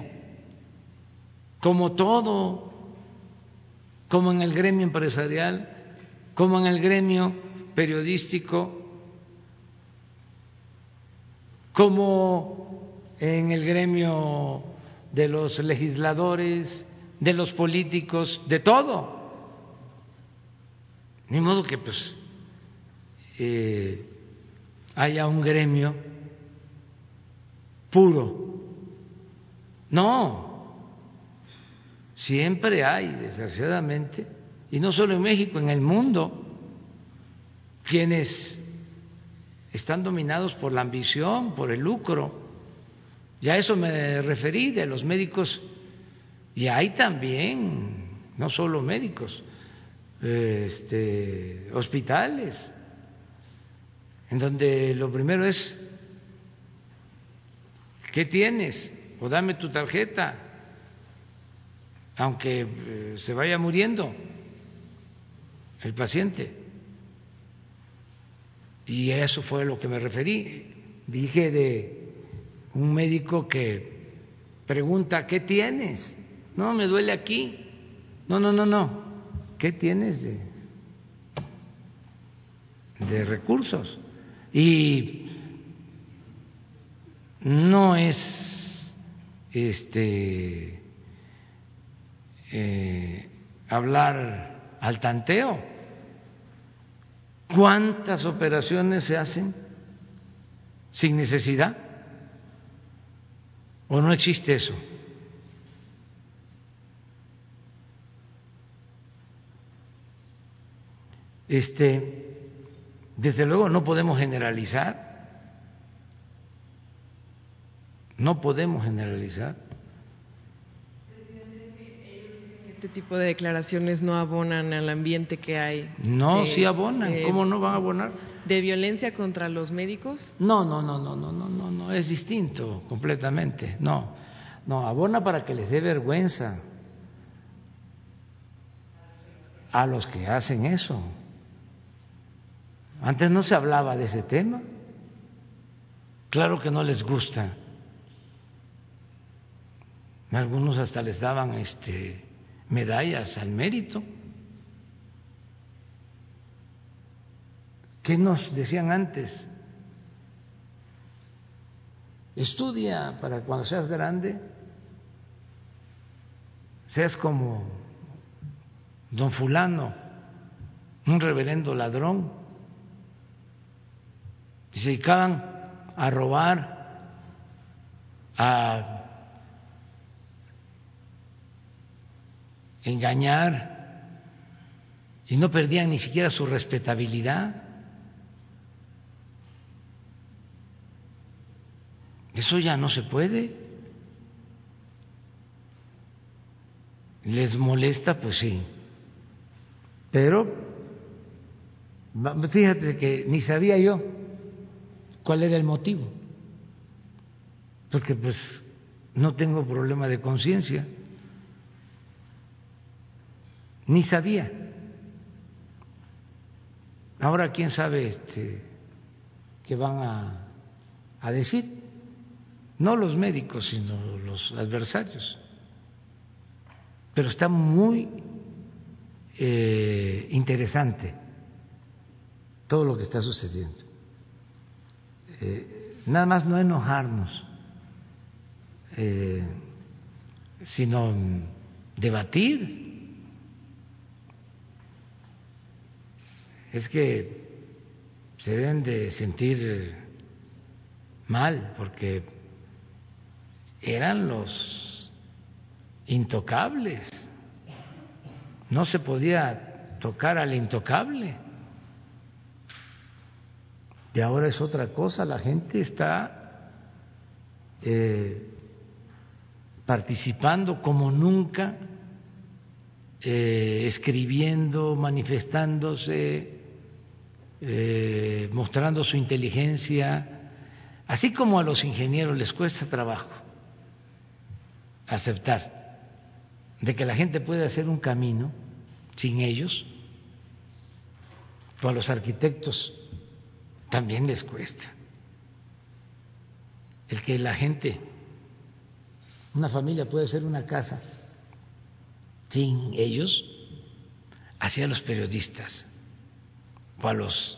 como todo, como en el gremio empresarial, como en el gremio periodístico, como en el gremio de los legisladores, de los políticos, de todo. Ni modo que pues eh, haya un gremio puro. No, siempre hay, desgraciadamente, y no solo en México, en el mundo, quienes están dominados por la ambición, por el lucro. Ya a eso me referí de los médicos. Y hay también, no solo médicos, este, hospitales, en donde lo primero es, ¿qué tienes? O dame tu tarjeta, aunque eh, se vaya muriendo el paciente. Y eso fue a lo que me referí. Dije de un médico que pregunta, ¿qué tienes? No, me duele aquí. No, no, no, no. ¿Qué tienes de, de recursos? Y no es este eh, hablar al tanteo. ¿Cuántas operaciones se hacen sin necesidad? ¿O no existe eso? Este, desde luego no podemos generalizar, no podemos generalizar. Este tipo de declaraciones no abonan al ambiente que hay. No, de- sí abonan. de- ¿Cómo no van a abonar? ¿De violencia contra los médicos? No, no, no, no, no, no, no, no, es distinto completamente. No, no, abona para que les dé vergüenza a los que hacen eso. Antes no se hablaba de ese tema. Claro que no les gusta. Algunos hasta les daban este medallas al mérito. ¿Qué nos decían antes? Estudia para cuando seas grande, seas como don fulano, un reverendo ladrón. Se dedicaban a robar, a engañar, y no perdían ni siquiera su respetabilidad. Eso ya no se puede. ¿Les molesta? Pues sí. Pero fíjate que ni sabía yo cuál era el motivo. Porque pues no tengo problema de conciencia. Ni sabía. Ahora quién sabe este, qué van a, a decir. No los médicos, sino los adversarios. Pero está muy eh, interesante todo lo que está sucediendo. Eh, nada más no enojarnos, eh, sino debatir. Es que se deben de sentir mal porque eran los intocables. No se podía tocar al intocable. Y ahora es otra cosa, la gente está eh, participando como nunca, eh, escribiendo, manifestándose, eh, mostrando su inteligencia, así como a los ingenieros les cuesta trabajo aceptar de que la gente puede hacer un camino sin ellos, o a los arquitectos también les cuesta. El que la gente, una familia puede hacer una casa sin ellos, hacia los periodistas o a los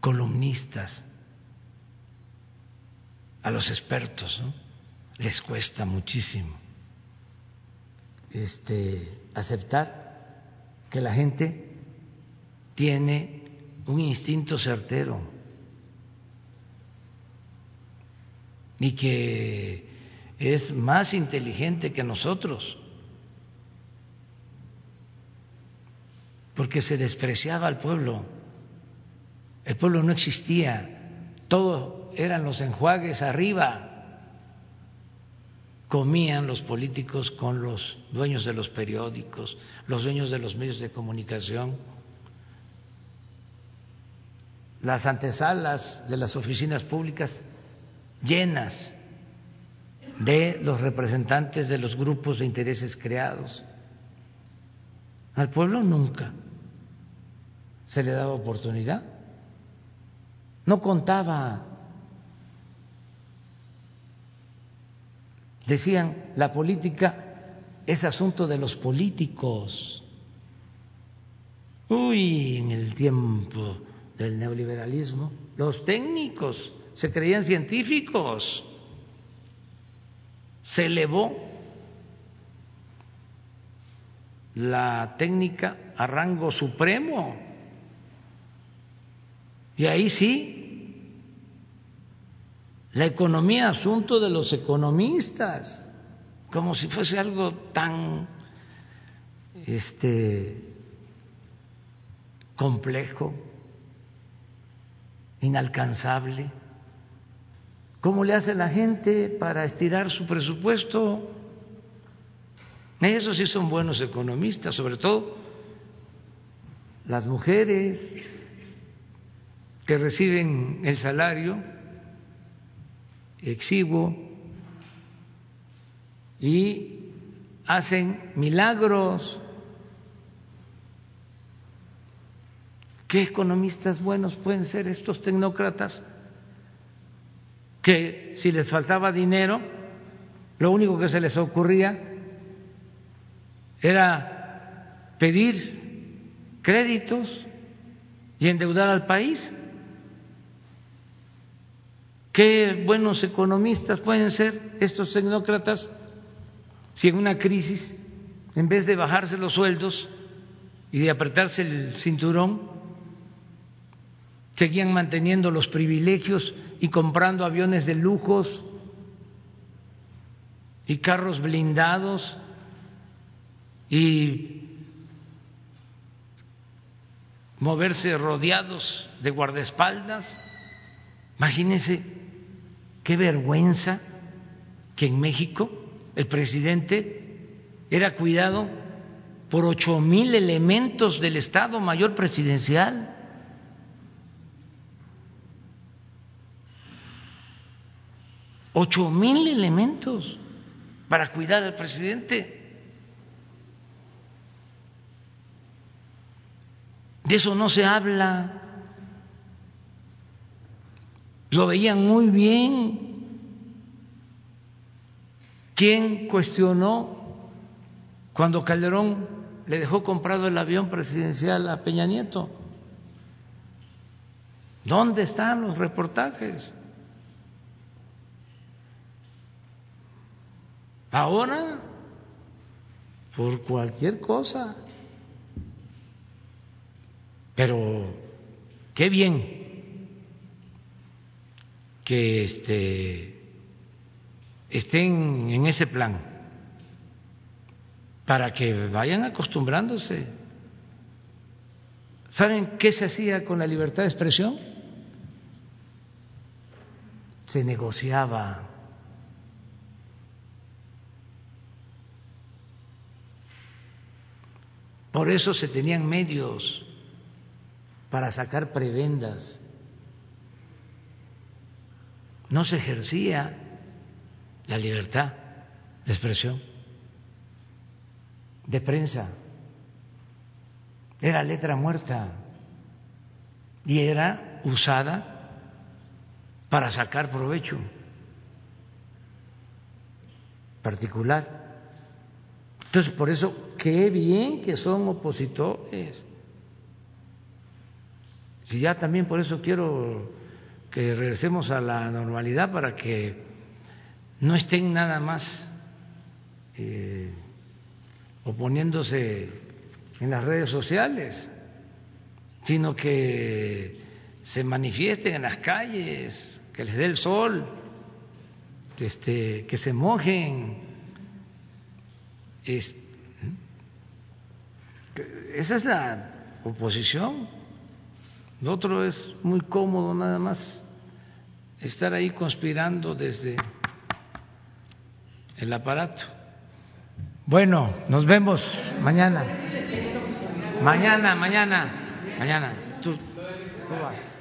columnistas, a los expertos, les cuesta muchísimo este, aceptar que la gente tiene un instinto certero. Y que es más inteligente que nosotros, porque se despreciaba al pueblo, el pueblo no existía, todo eran los enjuagues arriba, comían los políticos con los dueños de los periódicos, los dueños de los medios de comunicación, las antesalas de las oficinas públicas llenas de los representantes de los grupos de intereses creados. Al pueblo nunca se le daba oportunidad. No contaba Decían, la política es asunto de los políticos. Uy, en el tiempo del neoliberalismo, los técnicos se creían científicos, se elevó la técnica a rango supremo. Y ahí sí, la economía, asunto de los economistas como si fuese algo tan este complejo, inalcanzable. ¿Cómo le hace la gente para estirar su presupuesto? Esos sí son buenos economistas, sobre todo las mujeres que reciben el salario exiguo y hacen milagros. ¿Qué economistas buenos pueden ser estos tecnócratas? Que si les faltaba dinero, lo único que se les ocurría era pedir créditos y endeudar al país. ¿Qué buenos economistas pueden ser estos tecnócratas si en una crisis, en vez de bajarse los sueldos y de apretarse el cinturón, seguían manteniendo los privilegios y comprando aviones de lujos y carros blindados y moverse rodeados de guardaespaldas. Imagínense qué vergüenza que en México el presidente era cuidado por ocho mil elementos del Estado Mayor Presidencial. Ocho mil elementos para cuidar al presidente. De eso no se habla. Lo veían muy bien ¿Quién cuestionó cuando Calderón le dejó comprado el avión presidencial a Peña Nieto? ¿Dónde están los reportajes? Ahora, por cualquier cosa. Pero qué bien que este estén en ese plan para que vayan acostumbrándose. ¿Saben qué se hacía con la libertad de expresión? Se negociaba. Por eso se tenían medios para sacar prebendas. No se ejercía la libertad de expresión, de prensa. Era letra muerta y era usada para sacar provecho particular. Entonces, por eso, qué bien que son opositores. Si ya también por eso quiero que regresemos a la normalidad para que no estén nada más eh, oponiéndose en las redes sociales, sino que se manifiesten en las calles, que les dé el sol, este, que se mojen. Esa es la oposición. Lo otro es muy cómodo nada más estar ahí conspirando desde el aparato. Bueno, nos vemos mañana. Mañana, mañana, mañana. Tú, tú vas.